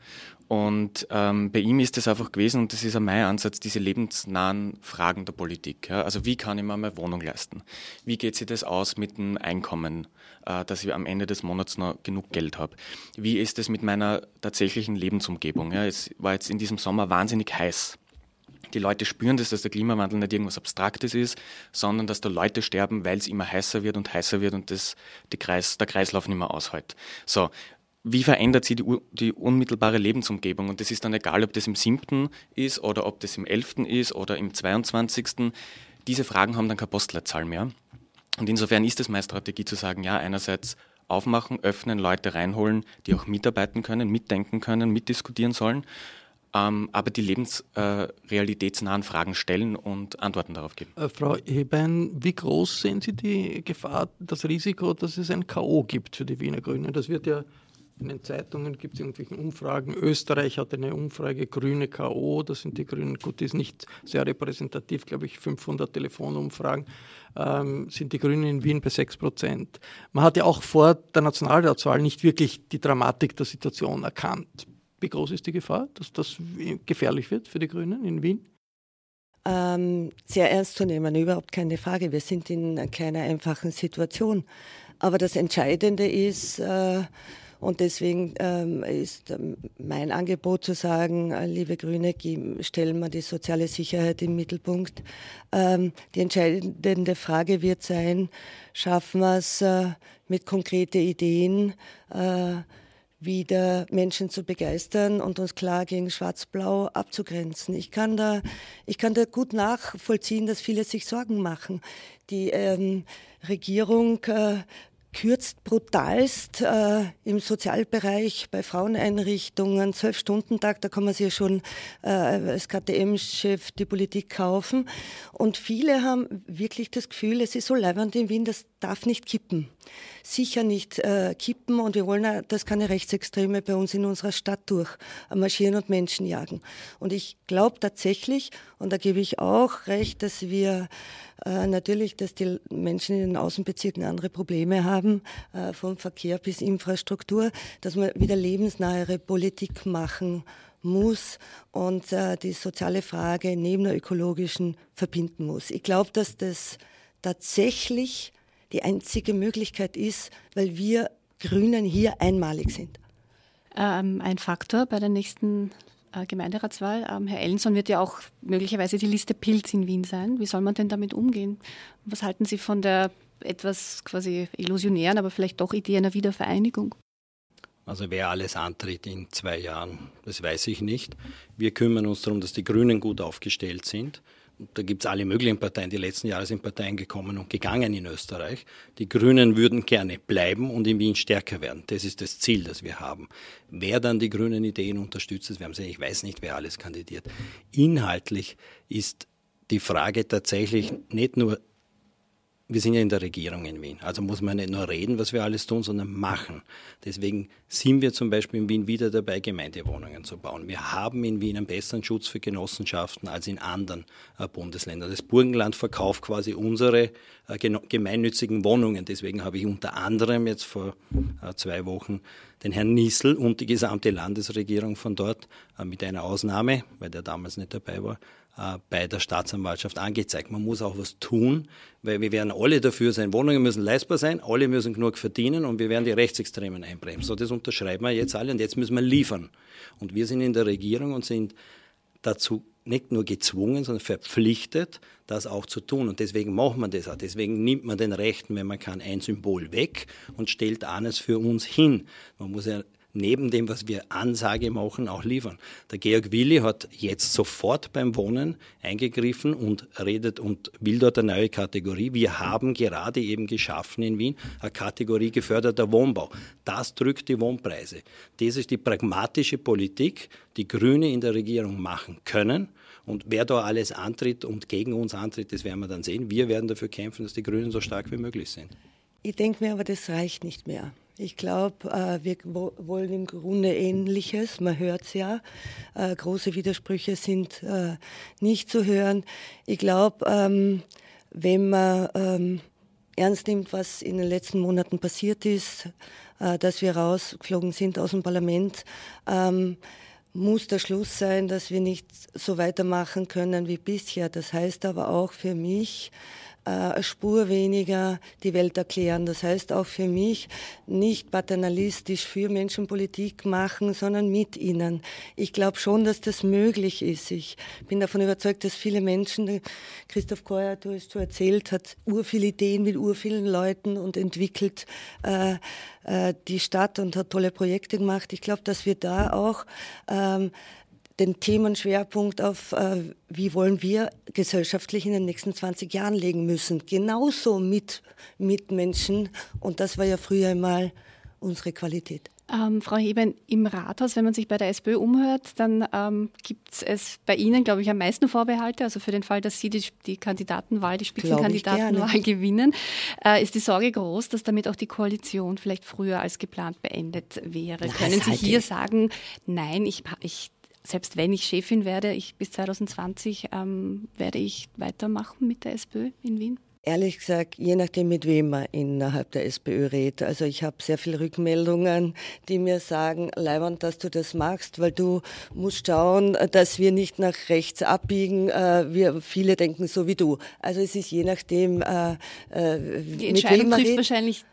Und ähm, bei ihm ist es einfach gewesen, und das ist auch mein Ansatz, diese lebensnahen Fragen der Politik. Ja? Also wie kann ich mir meine Wohnung leisten? Wie geht sich das aus mit dem Einkommen, äh, dass ich am Ende des Monats noch genug Geld habe? Wie ist es mit meiner tatsächlichen Lebensumgebung? Ja? Es war jetzt in diesem Sommer wahnsinnig heiß. Die Leute spüren das, dass der Klimawandel nicht irgendwas Abstraktes ist, sondern dass da Leute sterben, weil es immer heißer wird und heißer wird und das, Kreis, der Kreislauf nicht mehr aushält. So, wie verändert sich die, die, unmittelbare Lebensumgebung? Und das ist dann egal, ob das im 7. ist oder ob das im 11. ist oder im 22. Diese Fragen haben dann keine Postleitzahl mehr. Und insofern ist es meine Strategie zu sagen, ja, einerseits aufmachen, öffnen, Leute reinholen, die auch mitarbeiten können, mitdenken können, mitdiskutieren sollen, ähm, aber die lebensrealitätsnahen äh, Fragen stellen und Antworten darauf geben. Äh, Frau Hebein, wie groß sehen Sie die Gefahr, das Risiko, dass es ein K.O. gibt für die Wiener Grünen? Das wird ja in den Zeitungen gibt es irgendwelche Umfragen. Österreich hat eine Umfrage, Grüne K.O., das sind die Grünen, gut, die ist nicht sehr repräsentativ, glaube ich, 500 Telefonumfragen, ähm, sind die Grünen in Wien bei 6 Prozent. Man hat ja auch vor der Nationalratswahl nicht wirklich die Dramatik der Situation erkannt. Wie groß ist die Gefahr, dass das gefährlich wird für die Grünen in Wien? Ähm, sehr ernst zu nehmen, überhaupt keine Frage. Wir sind in keiner einfachen Situation. Aber das Entscheidende ist, äh, und deswegen ähm, ist ähm, mein Angebot zu sagen, äh, liebe Grüne, stellen wir die soziale Sicherheit im Mittelpunkt. Ähm, die entscheidende Frage wird sein, schaffen wir es äh, mit konkreten Ideen, äh, wieder Menschen zu begeistern und uns klar gegen Schwarz-Blau abzugrenzen. Ich kann da, ich kann da gut nachvollziehen, dass viele sich Sorgen machen. Die ähm, Regierung äh, kürzt brutalst äh, im Sozialbereich bei Fraueneinrichtungen, Zwölf-Stunden-Tag, da kann man sich ja schon äh, als KTM-Chef die Politik kaufen. Und viele haben wirklich das Gefühl, es ist so leibend in Wien, das darf nicht kippen. Sicher nicht äh, kippen und wir wollen, dass keine Rechtsextreme bei uns in unserer Stadt durchmarschieren und Menschen jagen. Und ich glaube tatsächlich, und da gebe ich auch recht, dass wir äh, natürlich, dass die Menschen in den Außenbezirken andere Probleme haben, äh, vom Verkehr bis Infrastruktur, dass man wieder lebensnahere Politik machen muss und äh, die soziale Frage neben der ökologischen verbinden muss. Ich glaube, dass das tatsächlich die einzige Möglichkeit ist, weil wir Grünen hier einmalig sind. Ähm, ein Faktor bei der nächsten Gemeinderatswahl. Ähm, Herr Ellenson wird ja auch möglicherweise die Liste Pilz in Wien sein. Wie soll man denn damit umgehen? Was halten Sie von der etwas quasi illusionären, aber vielleicht doch Idee einer Wiedervereinigung? Also wer alles antritt in zwei Jahren, das weiß ich nicht. Wir kümmern uns darum, dass die Grünen gut aufgestellt sind da gibt es alle möglichen Parteien, die letzten Jahre sind Parteien gekommen und gegangen in Österreich. Die Grünen würden gerne bleiben und in Wien stärker werden. Das ist das Ziel, das wir haben. Wer dann die grünen Ideen unterstützt, das werden Sie, ich weiß nicht, wer alles kandidiert. Inhaltlich ist die Frage tatsächlich nicht nur wir sind ja in der Regierung in Wien. Also muss man nicht nur reden, was wir alles tun, sondern machen. Deswegen sind wir zum Beispiel in Wien wieder dabei, Gemeindewohnungen zu bauen. Wir haben in Wien einen besseren Schutz für Genossenschaften als in anderen äh, Bundesländern. Das Burgenland verkauft quasi unsere äh, gemeinnützigen Wohnungen. Deswegen habe ich unter anderem jetzt vor äh, zwei Wochen den Herrn Niesel und die gesamte Landesregierung von dort mit einer Ausnahme, weil der damals nicht dabei war, bei der Staatsanwaltschaft angezeigt. Man muss auch was tun, weil wir werden alle dafür sein. Wohnungen müssen leistbar sein, alle müssen genug verdienen und wir werden die Rechtsextremen einbremsen. So, das unterschreiben wir jetzt alle und jetzt müssen wir liefern. Und wir sind in der Regierung und sind dazu nicht nur gezwungen, sondern verpflichtet, das auch zu tun. Und deswegen macht man das auch. Deswegen nimmt man den Rechten, wenn man kann, ein Symbol weg und stellt eines für uns hin. Man muss ja neben dem, was wir Ansage machen, auch liefern. Der Georg Willi hat jetzt sofort beim Wohnen eingegriffen und redet und will dort eine neue Kategorie. Wir haben gerade eben geschaffen in Wien eine Kategorie geförderter Wohnbau. Das drückt die Wohnpreise. Das ist die pragmatische Politik, die Grüne in der Regierung machen können. Und wer da alles antritt und gegen uns antritt, das werden wir dann sehen. Wir werden dafür kämpfen, dass die Grünen so stark wie möglich sind. Ich denke mir aber, das reicht nicht mehr. Ich glaube, äh, wir wollen im Grunde Ähnliches. Man hört es ja. Äh, große Widersprüche sind äh, nicht zu hören. Ich glaube, ähm, wenn man ähm, ernst nimmt, was in den letzten Monaten passiert ist, dass wir rausgeflogen sind aus dem Parlament, ähm, muss der Schluss sein, dass wir nicht so weitermachen können wie bisher. Das heißt aber auch für mich, eine Spur weniger die Welt erklären. Das heißt auch für mich nicht paternalistisch für Menschen Politik machen, sondern mit ihnen. Ich glaube schon, dass das möglich ist. Ich bin davon überzeugt, dass viele Menschen, Christoph Keuer, du hast schon erzählt, hat ur viele Ideen mit ur vielen Leuten und entwickelt äh, äh, die Stadt und hat tolle Projekte gemacht. Ich glaube, dass wir da auch ähm, den Themenschwerpunkt auf, äh, wie wollen wir gesellschaftlich in den nächsten 20 Jahren legen müssen. Genauso mit Mitmenschen. Und das war ja früher einmal unsere Qualität. Ähm, Frau Heben, im Rathaus, wenn man sich bei der SPÖ umhört, dann ähm, gibt es bei Ihnen, glaube ich, am meisten Vorbehalte. Also für den Fall, dass Sie die, die Kandidatenwahl, die Spitzenkandidatenwahl gewinnen, äh, ist die Sorge groß, dass damit auch die Koalition vielleicht früher als geplant beendet wäre. Na, Können Sie hier sagen, nein, ich, ich selbst wenn ich Chefin werde, ich bis 2020 ähm, werde ich weitermachen mit der SPÖ in Wien? Ehrlich gesagt, je nachdem, mit wem man innerhalb der SPÖ redet. Also ich habe sehr viele Rückmeldungen, die mir sagen, Leiband, dass du das machst, weil du musst schauen, dass wir nicht nach rechts abbiegen. Äh, wir, viele denken so wie du. Also es ist je nachdem, äh, äh die Entscheidung trifft wahrscheinlich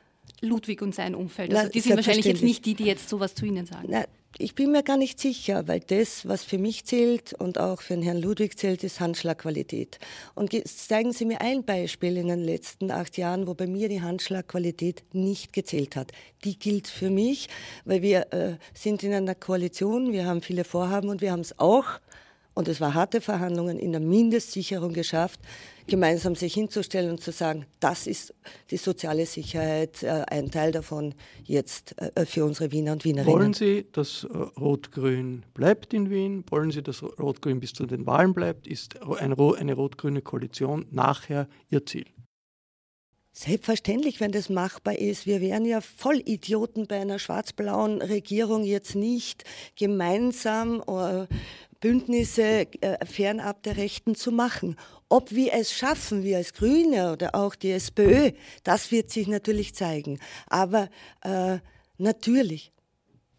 Ludwig und sein Umfeld. Also die sind wahrscheinlich jetzt nicht die, die jetzt sowas zu Ihnen sagen. Na, ich bin mir gar nicht sicher, weil das, was für mich zählt und auch für den Herrn Ludwig zählt, ist Handschlagqualität. Und zeigen Sie mir ein Beispiel in den letzten acht Jahren, wo bei mir die Handschlagqualität nicht gezählt hat. Die gilt für mich, weil wir äh, sind in einer Koalition, wir haben viele Vorhaben und wir haben es auch und es war harte Verhandlungen in der Mindestsicherung geschafft, gemeinsam sich hinzustellen und zu sagen, das ist die soziale Sicherheit, äh, ein Teil davon jetzt äh, für unsere Wiener und Wienerinnen. Wollen Sie, dass äh, Rot-Grün bleibt in Wien? Wollen Sie, dass Rot-Grün bis zu den Wahlen bleibt? Ist eine rot-grüne Koalition nachher Ihr Ziel? Selbstverständlich, wenn das machbar ist. Wir wären ja voll Idioten bei einer schwarz-blauen Regierung jetzt nicht gemeinsam Bündnisse äh, fernab der Rechten zu machen. Ob wir es schaffen, wir als Grüne oder auch die SPÖ, das wird sich natürlich zeigen. Aber äh, natürlich.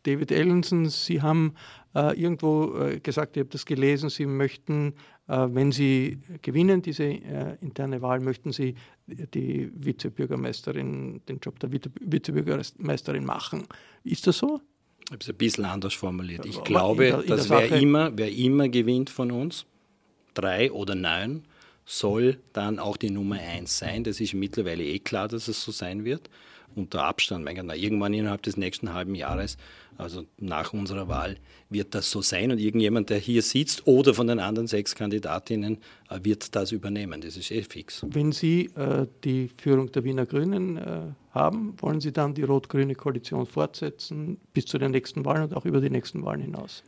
David Ellenson, Sie haben äh, irgendwo äh, gesagt, ich habe das gelesen, Sie möchten, äh, wenn Sie gewinnen, diese interne Wahl, möchten Sie die Vizebürgermeisterin, den Job der Vizebürgermeisterin machen. Ist das so? Ich habe es ein bisschen anders formuliert. Ich glaube, in der, in dass wer immer, wer immer gewinnt von uns, drei oder neun, soll dann auch die Nummer eins sein. Das ist mittlerweile eh klar, dass es so sein wird unter Abstand. Meine, irgendwann innerhalb des nächsten halben Jahres, also nach unserer Wahl, wird das so sein und irgendjemand, der hier sitzt oder von den anderen sechs Kandidatinnen, äh, wird das übernehmen. Das ist eh fix. Wenn Sie äh, die Führung der Wiener Grünen äh, haben, wollen Sie dann die rot-grüne Koalition fortsetzen bis zu den nächsten Wahlen und auch über die nächsten Wahlen hinaus?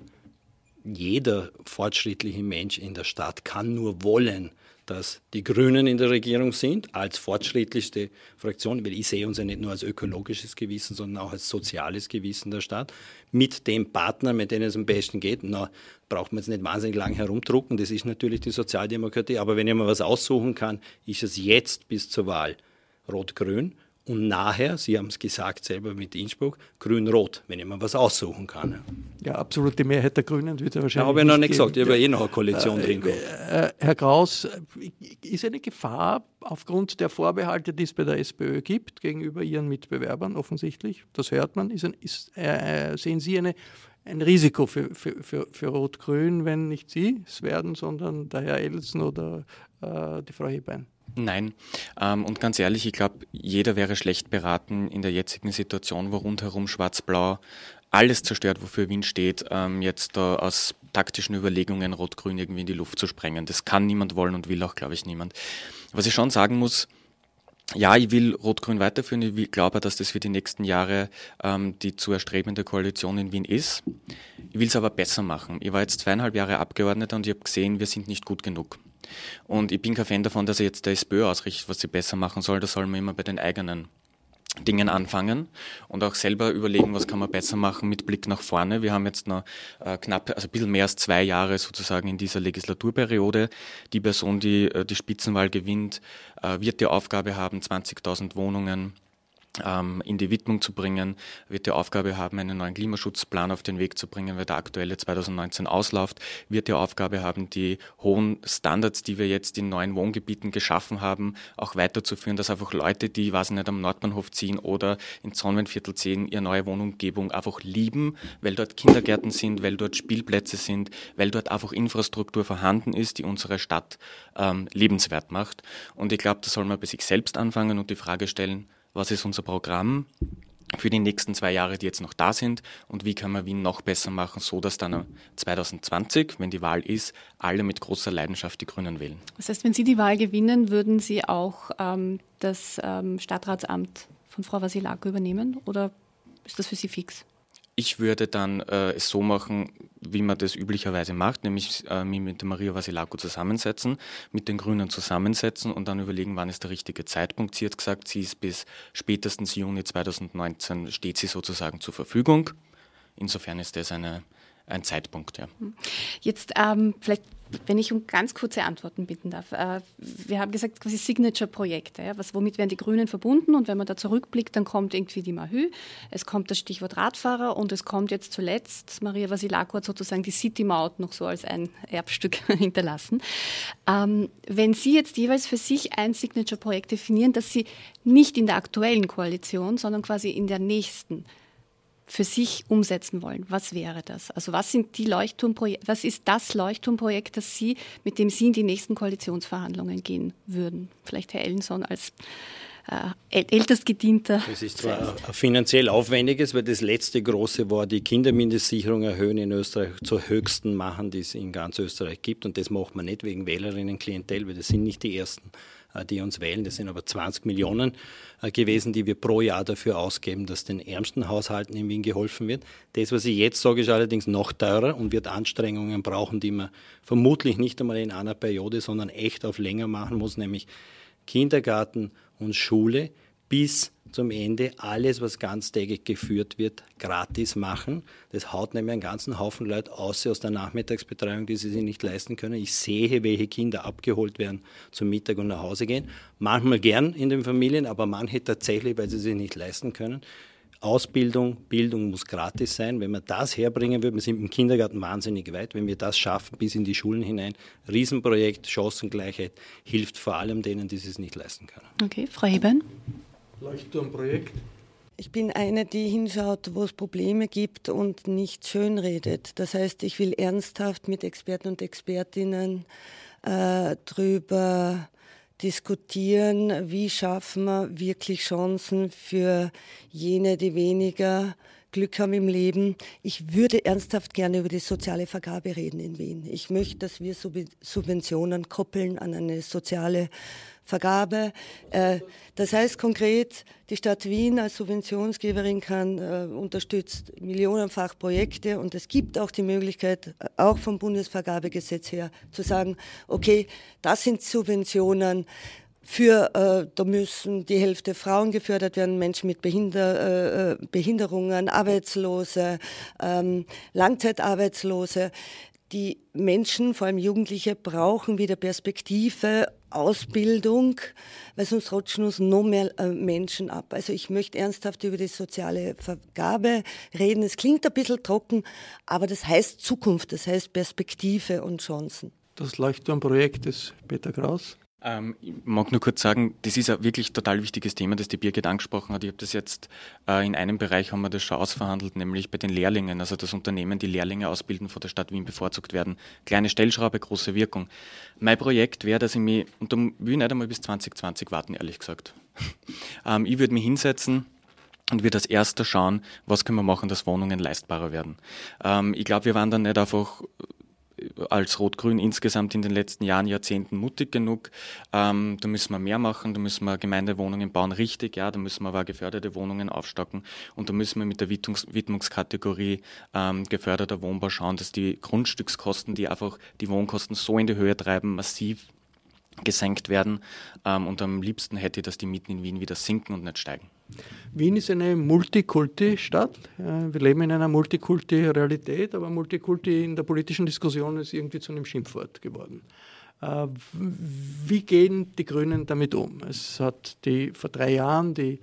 Jeder fortschrittliche Mensch in der Stadt kann nur wollen, dass die Grünen in der Regierung sind, als fortschrittlichste Fraktion, weil ich sehe uns ja nicht nur als ökologisches Gewissen, sondern auch als soziales Gewissen der Stadt, mit dem Partner, mit dem es am besten geht. Na, braucht man jetzt nicht wahnsinnig lang herumdrucken, das ist natürlich die Sozialdemokratie, aber wenn ich mal was aussuchen kann, ist es jetzt bis zur Wahl Rot-Grün und nachher, Sie haben es gesagt selber mit Innsbruck, grün-rot, wenn ich mir was aussuchen kann. Ja, absolute Mehrheit der Grünen wird ja wahrscheinlich. Ja, habe ich noch nicht gesagt, ich habe eh noch eine Koalition äh, drin äh, Herr Kraus, ist eine Gefahr aufgrund der Vorbehalte, die es bei der SPÖ gibt, gegenüber ihren Mitbewerbern offensichtlich, das hört man, ist, ein, ist äh, sehen Sie eine, ein Risiko für, für, für, für Rot-Grün, wenn nicht Sie es werden, sondern der Herr Elsen oder äh, die Frau Hebein? Nein. Ähm, und ganz ehrlich, ich glaube, jeder wäre schlecht beraten in der jetzigen Situation, wo rundherum Schwarz-Blau alles zerstört, wofür Wien steht, ähm, jetzt da aus taktischen Überlegungen Rot-Grün irgendwie in die Luft zu sprengen. Das kann niemand wollen und will auch, glaube ich, niemand. Was ich schon sagen muss, ja, ich will Rot-Grün weiterführen. Ich glaube, dass das für die nächsten Jahre ähm, die zu erstrebende Koalition in Wien ist. Ich will es aber besser machen. Ich war jetzt zweieinhalb Jahre Abgeordneter und ich habe gesehen, wir sind nicht gut genug. Und ich bin kein Fan davon, dass er jetzt der SPÖ ausrichtet, was sie besser machen soll. Das soll man immer bei den eigenen Dingen anfangen und auch selber überlegen, was kann man besser machen mit Blick nach vorne. Wir haben jetzt noch äh, knapp, also ein bisschen mehr als zwei Jahre sozusagen in dieser Legislaturperiode. Die Person, die äh, die Spitzenwahl gewinnt, äh, wird die Aufgabe haben, 20.000 Wohnungen in die Widmung zu bringen, wird die Aufgabe haben, einen neuen Klimaschutzplan auf den Weg zu bringen, weil der aktuelle 2019 ausläuft, wird die Aufgabe haben, die hohen Standards, die wir jetzt in neuen Wohngebieten geschaffen haben, auch weiterzuführen, dass einfach Leute, die, weiß nicht, am Nordbahnhof ziehen oder in Sonnenviertel ziehen, ihre neue Wohnumgebung einfach lieben, weil dort Kindergärten sind, weil dort Spielplätze sind, weil dort einfach Infrastruktur vorhanden ist, die unsere Stadt ähm, lebenswert macht. Und ich glaube, da soll man bei sich selbst anfangen und die Frage stellen, was ist unser Programm für die nächsten zwei Jahre, die jetzt noch da sind und wie kann man Wien noch besser machen, so dass dann 2020, wenn die Wahl ist, alle mit großer Leidenschaft die Grünen wählen. Das heißt, wenn Sie die Wahl gewinnen, würden Sie auch ähm, das ähm, Stadtratsamt von Frau Vasilako übernehmen oder ist das für Sie fix? Ich würde dann äh, es so machen, wie man das üblicherweise macht, nämlich äh, mich mit der Maria Vasilako zusammensetzen, mit den Grünen zusammensetzen und dann überlegen, wann ist der richtige Zeitpunkt. Sie hat gesagt, sie ist bis spätestens Juni 2019 steht sie sozusagen zur Verfügung. Insofern ist das eine, ein Zeitpunkt, ja. Jetzt ähm, vielleicht wenn ich um ganz kurze Antworten bitten darf. Äh, wir haben gesagt, quasi Signature-Projekte. Ja, womit werden die Grünen verbunden? Und wenn man da zurückblickt, dann kommt irgendwie die Mahü, es kommt das Stichwort Radfahrer und es kommt jetzt zuletzt, Maria Vasilako hat sozusagen die City-Maut noch so als ein Erbstück hinterlassen. Ähm, wenn Sie jetzt jeweils für sich ein Signature-Projekt definieren, das Sie nicht in der aktuellen Koalition, sondern quasi in der nächsten für sich umsetzen wollen, was wäre das? Also was sind die Leuchtturmprojekte, was ist das Leuchtturmprojekt, das Sie, mit dem Sie in die nächsten Koalitionsverhandlungen gehen würden? Vielleicht Herr Ellenson als äh, ältest gedienter. Das ist zwar ein finanziell aufwendiges, weil das letzte große war, die Kindermindestsicherung erhöhen in Österreich zur höchsten machen, die es in ganz Österreich gibt. Und das macht man nicht wegen Wählerinnenklientel, weil das sind nicht die ersten die uns wählen. Das sind aber 20 Millionen äh, gewesen, die wir pro Jahr dafür ausgeben, dass den ärmsten Haushalten in Wien geholfen wird. Das, was ich jetzt sage, ist allerdings noch teurer und wird Anstrengungen brauchen, die man vermutlich nicht einmal in einer Periode, sondern echt auf länger machen muss, nämlich Kindergarten und Schule bis zum Ende alles, was ganztägig geführt wird, gratis machen. Das haut nämlich einen ganzen Haufen Leute aus aus der Nachmittagsbetreuung, die sie sich nicht leisten können. Ich sehe, welche Kinder abgeholt werden zum Mittag und nach Hause gehen. Manchmal gern in den Familien, aber manche tatsächlich, weil sie sich nicht leisten können. Ausbildung, Bildung muss gratis sein. Wenn wir das herbringen würden, wir sind im Kindergarten wahnsinnig weit, wenn wir das schaffen bis in die Schulen hinein, Riesenprojekt, Chancengleichheit, hilft vor allem denen, die es nicht leisten können. Okay, Frau Hebern. Leuchtturmprojekt. Ich bin eine, die hinschaut, wo es Probleme gibt und nicht schönredet. Das heißt, ich will ernsthaft mit Experten und Expertinnen äh, drüber diskutieren, wie schaffen wir wirklich Chancen für jene, die weniger Glück haben im Leben. Ich würde ernsthaft gerne über die soziale Vergabe reden in Wien. Ich möchte, dass wir Subventionen koppeln an eine soziale Vergabe. Äh, das heißt konkret, die Stadt Wien als Subventionsgeberin kann, äh, unterstützt millionenfach Projekte und es gibt auch die Möglichkeit, äh, auch vom Bundesvergabegesetz her, zu sagen, okay, das sind Subventionen, für, äh, da müssen die Hälfte Frauen gefördert werden, Menschen mit Behinder, äh, Behinderungen, Arbeitslose, ähm, Langzeitarbeitslose. Die Menschen, vor allem Jugendliche, brauchen wieder Perspektive, Ausbildung, weil sonst rutschen uns noch mehr äh, Menschen ab. Also ich möchte ernsthaft über die soziale Vergabe reden. Es klingt ein bisschen trocken, aber das heißt Zukunft, das heißt Perspektive und Chancen. Das Leuchtturmprojekt des Peter Kraus. Ähm, ich mag nur kurz sagen, das ist ein wirklich total wichtiges Thema, das die Birgit angesprochen hat. Ich habe das jetzt äh, in einem Bereich haben wir das schon ausverhandelt, nämlich bei den Lehrlingen, also das Unternehmen, die Lehrlinge ausbilden, von der Stadt Wien bevorzugt werden. Kleine Stellschraube, große Wirkung. Mein Projekt wäre, dass ich mich, und da will ich nicht einmal bis 2020 warten, ehrlich gesagt. ähm, ich würde mich hinsetzen, und wir als erster schauen, was können wir machen, dass Wohnungen leistbarer werden. Ähm, ich glaube, wir waren dann nicht einfach als Rot-Grün insgesamt in den letzten Jahren, Jahrzehnten mutig genug. Ähm, da müssen wir mehr machen, da müssen wir Gemeindewohnungen bauen, richtig, ja, da müssen wir aber geförderte Wohnungen aufstocken und da müssen wir mit der Widmungs Widmungskategorie ähm, geförderter Wohnbau schauen, dass die Grundstückskosten, die einfach die Wohnkosten so in die Höhe treiben, massiv gesenkt werden ähm, und am liebsten hätte ich, dass die Mieten in Wien wieder sinken und nicht steigen. Wien ist eine Multikulti-Stadt. Wir leben in einer Multikulti-Realität, aber Multikulti in der politischen Diskussion ist irgendwie zu einem Schimpfwort geworden. Äh, wie gehen die Grünen damit um? Es hat die, vor drei Jahren die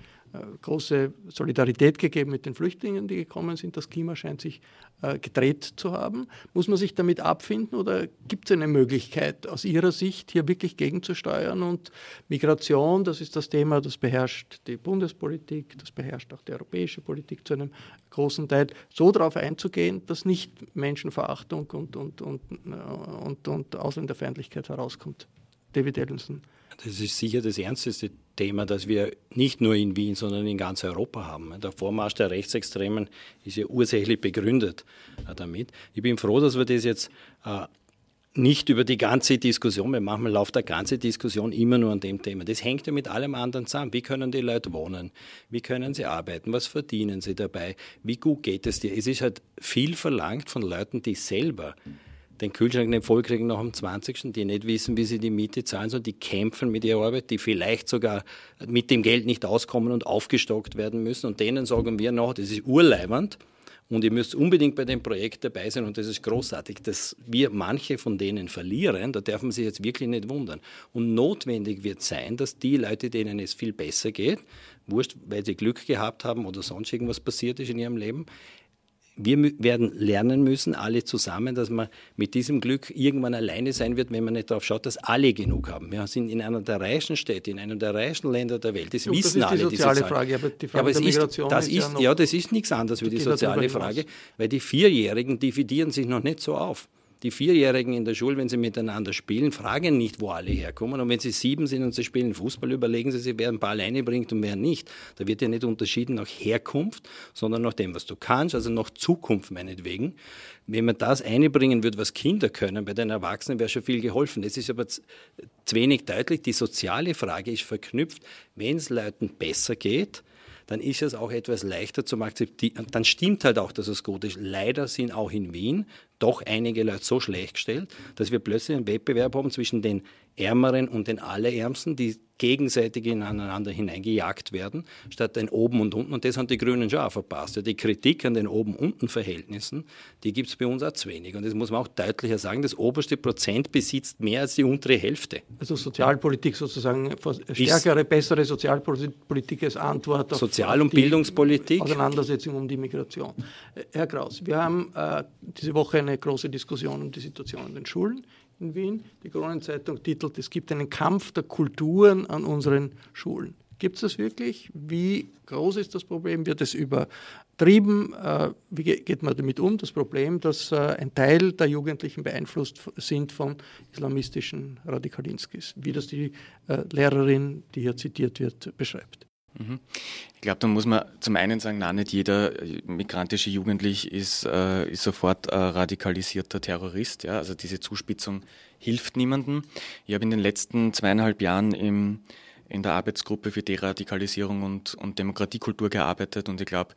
große Solidarität gegeben mit den Flüchtlingen, die gekommen sind. Das Klima scheint sich äh, gedreht zu haben. Muss man sich damit abfinden oder gibt es eine Möglichkeit aus Ihrer Sicht hier wirklich gegenzusteuern? Und Migration, das ist das Thema, das beherrscht die Bundespolitik, das beherrscht auch die europäische Politik zu einem großen Teil, so darauf einzugehen, dass nicht Menschenverachtung und, und, und, und, und Ausländerfeindlichkeit herauskommt. David Ellenson. Das ist sicher das ernsteste Thema, das wir nicht nur in Wien, sondern in ganz Europa haben. Der Vormarsch der Rechtsextremen ist ja ursächlich begründet äh, damit. Ich bin froh, dass wir das jetzt äh, nicht über die ganze Diskussion, weil manchmal läuft der ganze Diskussion immer nur an dem Thema. Das hängt ja mit allem anderen zusammen. Wie können die Leute wohnen? Wie können sie arbeiten? Was verdienen sie dabei? Wie gut geht es dir? Es ist halt viel verlangt von Leuten, die selber den Kühlschrank nicht vollkriegen nach dem 20., die nicht wissen, wie sie die Miete zahlen sollen, die kämpfen mit ihrer Arbeit, die vielleicht sogar mit dem Geld nicht auskommen und aufgestockt werden müssen. Und denen sagen wir noch, das ist urleibend und ihr müsst unbedingt bei dem Projekt dabei sein und das ist großartig. Dass wir manche von denen verlieren, da darf man sich jetzt wirklich nicht wundern. Und notwendig wird sein, dass die Leute, denen es viel besser geht, wurscht, weil sie Glück gehabt haben oder sonst irgendwas passiert ist in ihrem Leben, wir werden lernen müssen, alle zusammen, dass man mit diesem Glück irgendwann alleine sein wird, wenn man nicht darauf schaut, dass alle genug haben. Wir sind in einer der reichsten Städte, in einem der reichsten Länder der Welt. Das und wissen das ist die soziale Frage, aber die Frage ja, aber der Migration ist, das ist, ja, ja, das ist nichts anderes wie die soziale Frage, weil die Vierjährigen dividieren sich noch nicht so auf. Die Vierjährigen in der Schule, wenn sie miteinander spielen, fragen nicht, wo alle herkommen. Und wenn sie sieben sind und sie spielen Fußball, überlegen sie sich, wer ein paar alleine bringt und wer nicht. Da wird ja nicht unterschieden nach Herkunft, sondern nach dem, was du kannst, also nach Zukunft meinetwegen. Wenn man das einbringen würde, was Kinder können, bei den Erwachsenen wäre schon viel geholfen. Es ist aber zu wenig deutlich. Die soziale Frage ist verknüpft. Wenn es Leuten besser geht, dann ist es auch etwas leichter zu akzeptieren. Dann stimmt halt auch, dass es gut ist. Leider sind auch in Wien doch einige Leute so schlecht gestellt, dass wir plötzlich einen Wettbewerb haben zwischen den Ärmeren und den Allerärmsten, die gegenseitig ineinander hineingejagt werden, statt ein Oben und Unten. Und das haben die Grünen schon auch verpasst. Ja, die Kritik an den Oben-Unten-Verhältnissen, die gibt es bei uns auch zu wenig. Und das muss man auch deutlicher sagen, das oberste Prozent besitzt mehr als die untere Hälfte. Also Sozialpolitik sozusagen, stärkere, bessere Sozialpolitik als Antwort auf Sozial- und Bildungspolitik. Auseinandersetzung um die Migration. Herr Kraus, wir haben äh, diese Woche eine große Diskussion um die Situation in den Schulen in Wien. Die Kronenzeitung titelt, es gibt einen Kampf der Kulturen an unseren Schulen. Gibt es das wirklich? Wie groß ist das Problem? Wird es übertrieben? Äh, wie geht man damit um? Das Problem, dass äh, ein Teil der Jugendlichen beeinflusst sind von islamistischen Radikalinskis, wie das die äh, Lehrerin, die hier zitiert wird, beschreibt. Mhm. Ich glaube, da muss man zum einen sagen, nein, nicht jeder äh, migrantische Jugendlich ist, äh, ist sofort äh, radikalisierter Terrorist. Ja? Also diese Zuspitzung hilft niemandem. Ich habe in den letzten zweieinhalb Jahren im, in der Arbeitsgruppe für Deradikalisierung und, und Demokratiekultur gearbeitet und ich glaube,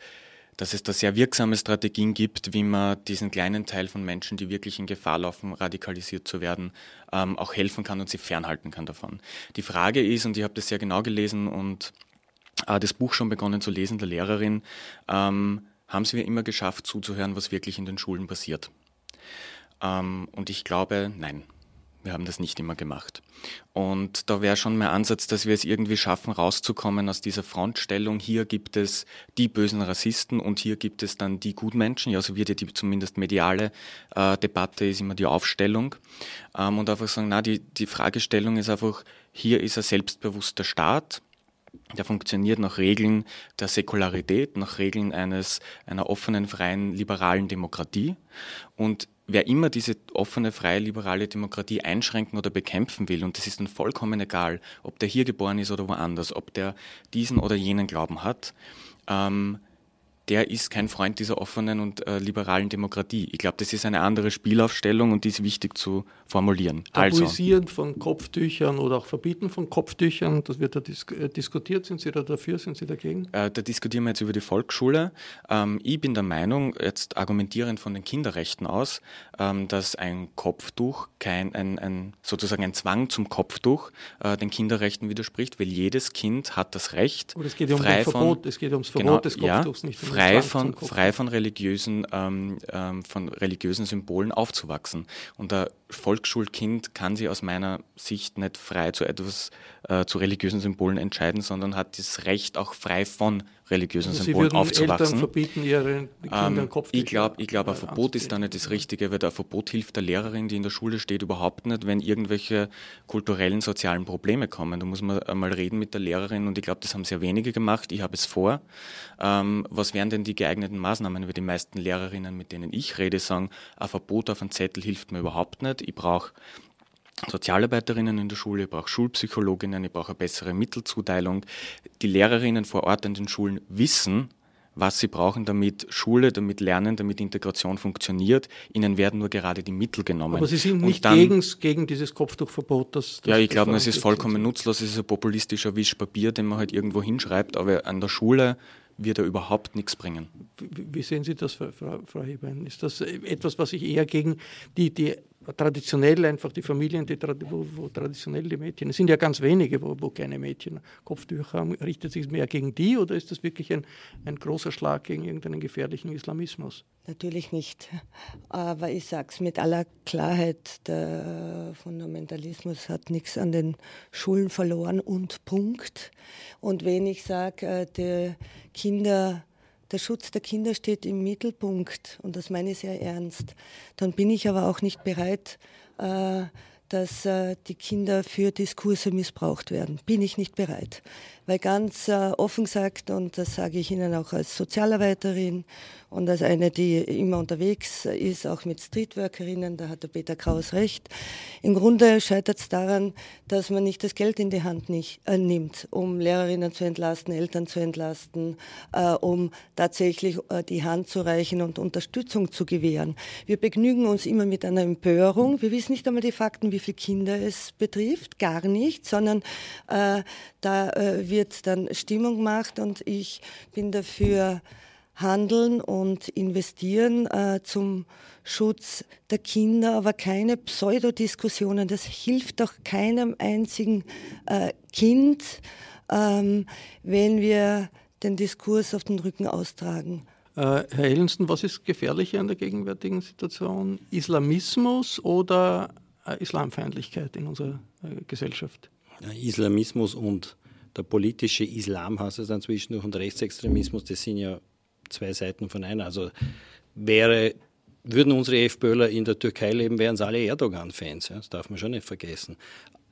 dass es da sehr wirksame Strategien gibt, wie man diesen kleinen Teil von Menschen, die wirklich in Gefahr laufen, radikalisiert zu werden, ähm, auch helfen kann und sie fernhalten kann davon. Die Frage ist, und ich habe das sehr genau gelesen und äh, das Buch schon begonnen zu lesen, der Lehrerin, ähm, haben sie mir immer geschafft zuzuhören, was wirklich in den Schulen passiert. Ähm, und ich glaube, nein, wir haben das nicht immer gemacht. Und da wäre schon mein Ansatz, dass wir es irgendwie schaffen, rauszukommen aus dieser Frontstellung. Hier gibt es die bösen Rassisten und hier gibt es dann die Gutmenschen. Ja, so wird ja die zumindest mediale äh, Debatte ist immer die Aufstellung. Ähm, und einfach sagen, na, die, die Fragestellung ist einfach, hier ist ein selbstbewusster Staat der funktioniert nach Regeln der Säkularität, nach Regeln eines, einer offenen, freien, liberalen Demokratie. Und wer immer diese offene, freie, liberale Demokratie einschränken oder bekämpfen will, und das ist dann vollkommen egal, ob der hier geboren ist oder woanders, ob der diesen oder jenen Glauben hat, ähm, der ist kein Freund dieser offenen und äh, liberalen Demokratie. Ich glaube, das ist eine andere Spielaufstellung und die ist wichtig zu formulieren. Tabuisieren also. von Kopftüchern oder auch Verbieten von Kopftüchern, das wird da dis äh, diskutiert. Sind Sie da dafür, sind Sie dagegen? Äh, da diskutieren wir jetzt über die Volksschule. Ähm, ich bin der Meinung, jetzt argumentierend von den Kinderrechten aus, ähm, dass ein Kopftuch kein, ein, ein, sozusagen ein Zwang zum Kopftuch äh, den Kinderrechten widerspricht, weil jedes Kind hat das Recht, Aber es geht ja um frei Verbot, es geht ums Verbot genau, des Kopftuchs, ja, nicht um frei von, frei von religiösen, ähm, ähm, von religiösen Symbolen aufzuwachsen. Und ein Volksschulkind kann sich aus meiner Sicht nicht frei zu etwas, äh, zu religiösen Symbolen entscheiden, sondern hat das Recht, auch frei von religiösen also Symbolen Sie aufzuwachsen. Eltern verbieten ihren Kindern ähm, Ich glaube, ich glaub, ein Verbot ist da nicht das Richtige, weil ein Verbot hilft der Lehrerin, die in der Schule steht, überhaupt nicht, wenn irgendwelche kulturellen, sozialen Probleme kommen. Da muss man einmal reden mit der Lehrerin und ich glaube, das haben sehr wenige gemacht. Ich habe es vor. Ähm, was wären denn die geeigneten Maßnahmen? Weil die meisten Lehrerinnen, mit denen ich rede, sagen, ein Verbot auf einen Zettel hilft mir überhaupt nicht. Ich brauche Sozialarbeiterinnen in der Schule, ich brauche Schulpsychologinnen, ich brauche eine bessere Mittelzuteilung. Die Lehrerinnen vor Ort in den Schulen wissen, was sie brauchen, damit Schule, damit Lernen, damit Integration funktioniert. Ihnen werden nur gerade die Mittel genommen. Aber Sie sind nicht dann, gegen, gegen dieses Kopftuchverbot? Das, das ja, ich glaube, es ist vollkommen nutzlos. Es ist ein populistischer Wischpapier, den man halt irgendwo hinschreibt, aber an der Schule wird er überhaupt nichts bringen. Wie, wie sehen Sie das, Frau, Frau Hebein? Ist das etwas, was sich eher gegen die, die traditionell einfach die Familien, die, wo, wo, traditionell die Mädchen, es sind ja ganz wenige, wo, wo keine Mädchen Kopftücher haben, richtet sich mehr gegen die oder ist das wirklich ein, ein großer Schlag gegen irgendeinen gefährlichen Islamismus? Natürlich nicht. Aber ich sage es mit aller Klarheit, der Fundamentalismus hat nichts an den Schulen verloren und Punkt. Und wenn ich sage, äh, die Kinder der Schutz der Kinder steht im Mittelpunkt und das meine ich sehr ernst. Dann bin ich aber auch nicht bereit, äh, dass äh, die Kinder für Diskurse missbraucht werden. Bin ich nicht bereit. Weil ganz äh, offen gesagt, und das sage ich Ihnen auch als Sozialarbeiterin und als eine, die immer unterwegs ist, auch mit Streetworkerinnen, da hat der Peter Kraus recht. Im Grunde scheitert es daran, dass man nicht das Geld in die Hand nicht, äh, nimmt, um Lehrerinnen zu entlasten, Eltern zu entlasten, äh, um tatsächlich äh, die Hand zu reichen und Unterstützung zu gewähren. Wir begnügen uns immer mit einer Empörung. Wir wissen nicht einmal die Fakten, wie viele Kinder es betrifft, gar nicht, sondern äh, da äh, wird dann Stimmung gemacht und ich bin dafür, handeln und investieren äh, zum Schutz der Kinder, aber keine Pseudodiskussionen. Das hilft doch keinem einzigen äh, Kind, ähm, wenn wir den Diskurs auf den Rücken austragen. Äh, Herr Ellensen, was ist gefährlicher in der gegenwärtigen Situation? Islamismus oder äh, Islamfeindlichkeit in unserer äh, Gesellschaft? Islamismus und der politische Islam heißt es dann zwischendurch und Rechtsextremismus, das sind ja zwei Seiten von einer. Also wäre, würden unsere FPÖler in der Türkei leben, wären sie alle Erdogan-Fans. Ja? Das darf man schon nicht vergessen.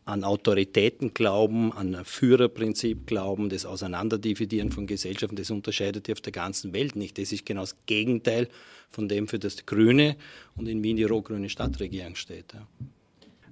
An Autoritäten glauben, an ein Führerprinzip glauben, das Auseinanderdividieren von Gesellschaften, das unterscheidet die auf der ganzen Welt nicht. Das ist genau das Gegenteil von dem, für das die Grüne und in Wien die rot-grüne Stadtregierung steht. Ja.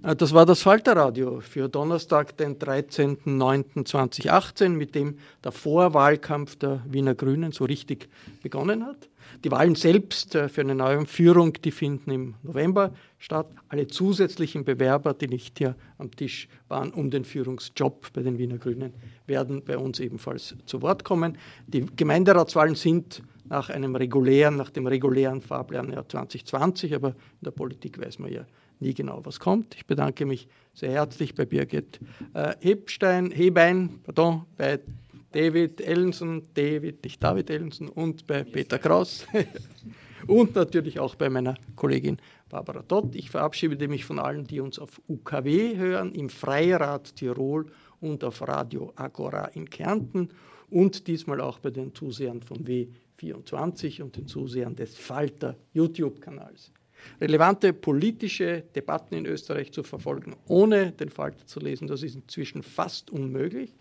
Äh, das war das Falterradio für Donnerstag, den 13.09.2018, mit dem der Vorwahlkampf der Wiener Grünen so richtig begonnen hat. Die Wahlen selbst äh, für eine neue Führung, die finden im November statt. Alle zusätzlichen Bewerber, die nicht hier am Tisch waren um den Führungsjob bei den Wiener Grünen, werden bei uns ebenfalls zu Wort kommen. Die Gemeinderatswahlen sind nach einem regulären, nach dem regulären Fahrplan ja 2020, aber in der Politik weiß man ja nie genau, was kommt. Ich bedanke mich sehr herzlich bei Birgit äh, Hebstein, Hebein, pardon, bei David Ellenson, David, nicht David Ellenson und bei Peter Kraus und natürlich auch bei meiner Kollegin Barbara Dott. Ich verabschiede mich von allen, die uns auf UKW hören, im Freirad Tirol und auf Radio Agora in Kärnten und diesmal auch bei den Zusehern von W24 und den Zusehern des Falter YouTube-Kanals relevante politische Debatten in Österreich zu verfolgen, ohne den Falter zu lesen. Das ist inzwischen fast unmöglich.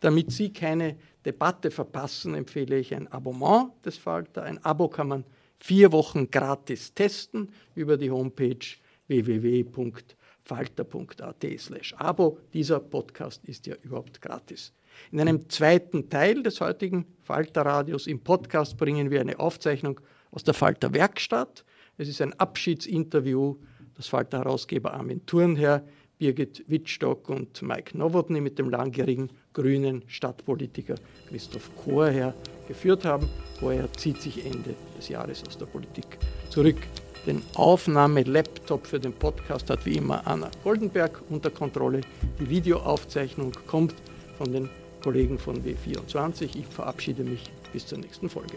Damit Sie keine Debatte verpassen, empfehle ich ein Abonnement des Falter. Ein Abo kann man vier Wochen gratis testen über die Homepage www.falter.at/abo. Dieser Podcast ist ja überhaupt gratis. In einem zweiten Teil des heutigen Falter-Radios im Podcast bringen wir eine Aufzeichnung aus der Falter Werkstatt. Es ist ein Abschiedsinterview, das Falter-Herausgeber Armin Thurnherr, Birgit Wittstock und Mike Nowotny mit dem langjährigen grünen Stadtpolitiker Christoph Chorherr geführt haben. Chorherr zieht sich Ende des Jahres aus der Politik zurück. Den Aufnahme-Laptop für den Podcast hat wie immer Anna Goldenberg unter Kontrolle. Die Videoaufzeichnung kommt von den Kollegen von W24. Ich verabschiede mich bis zur nächsten Folge.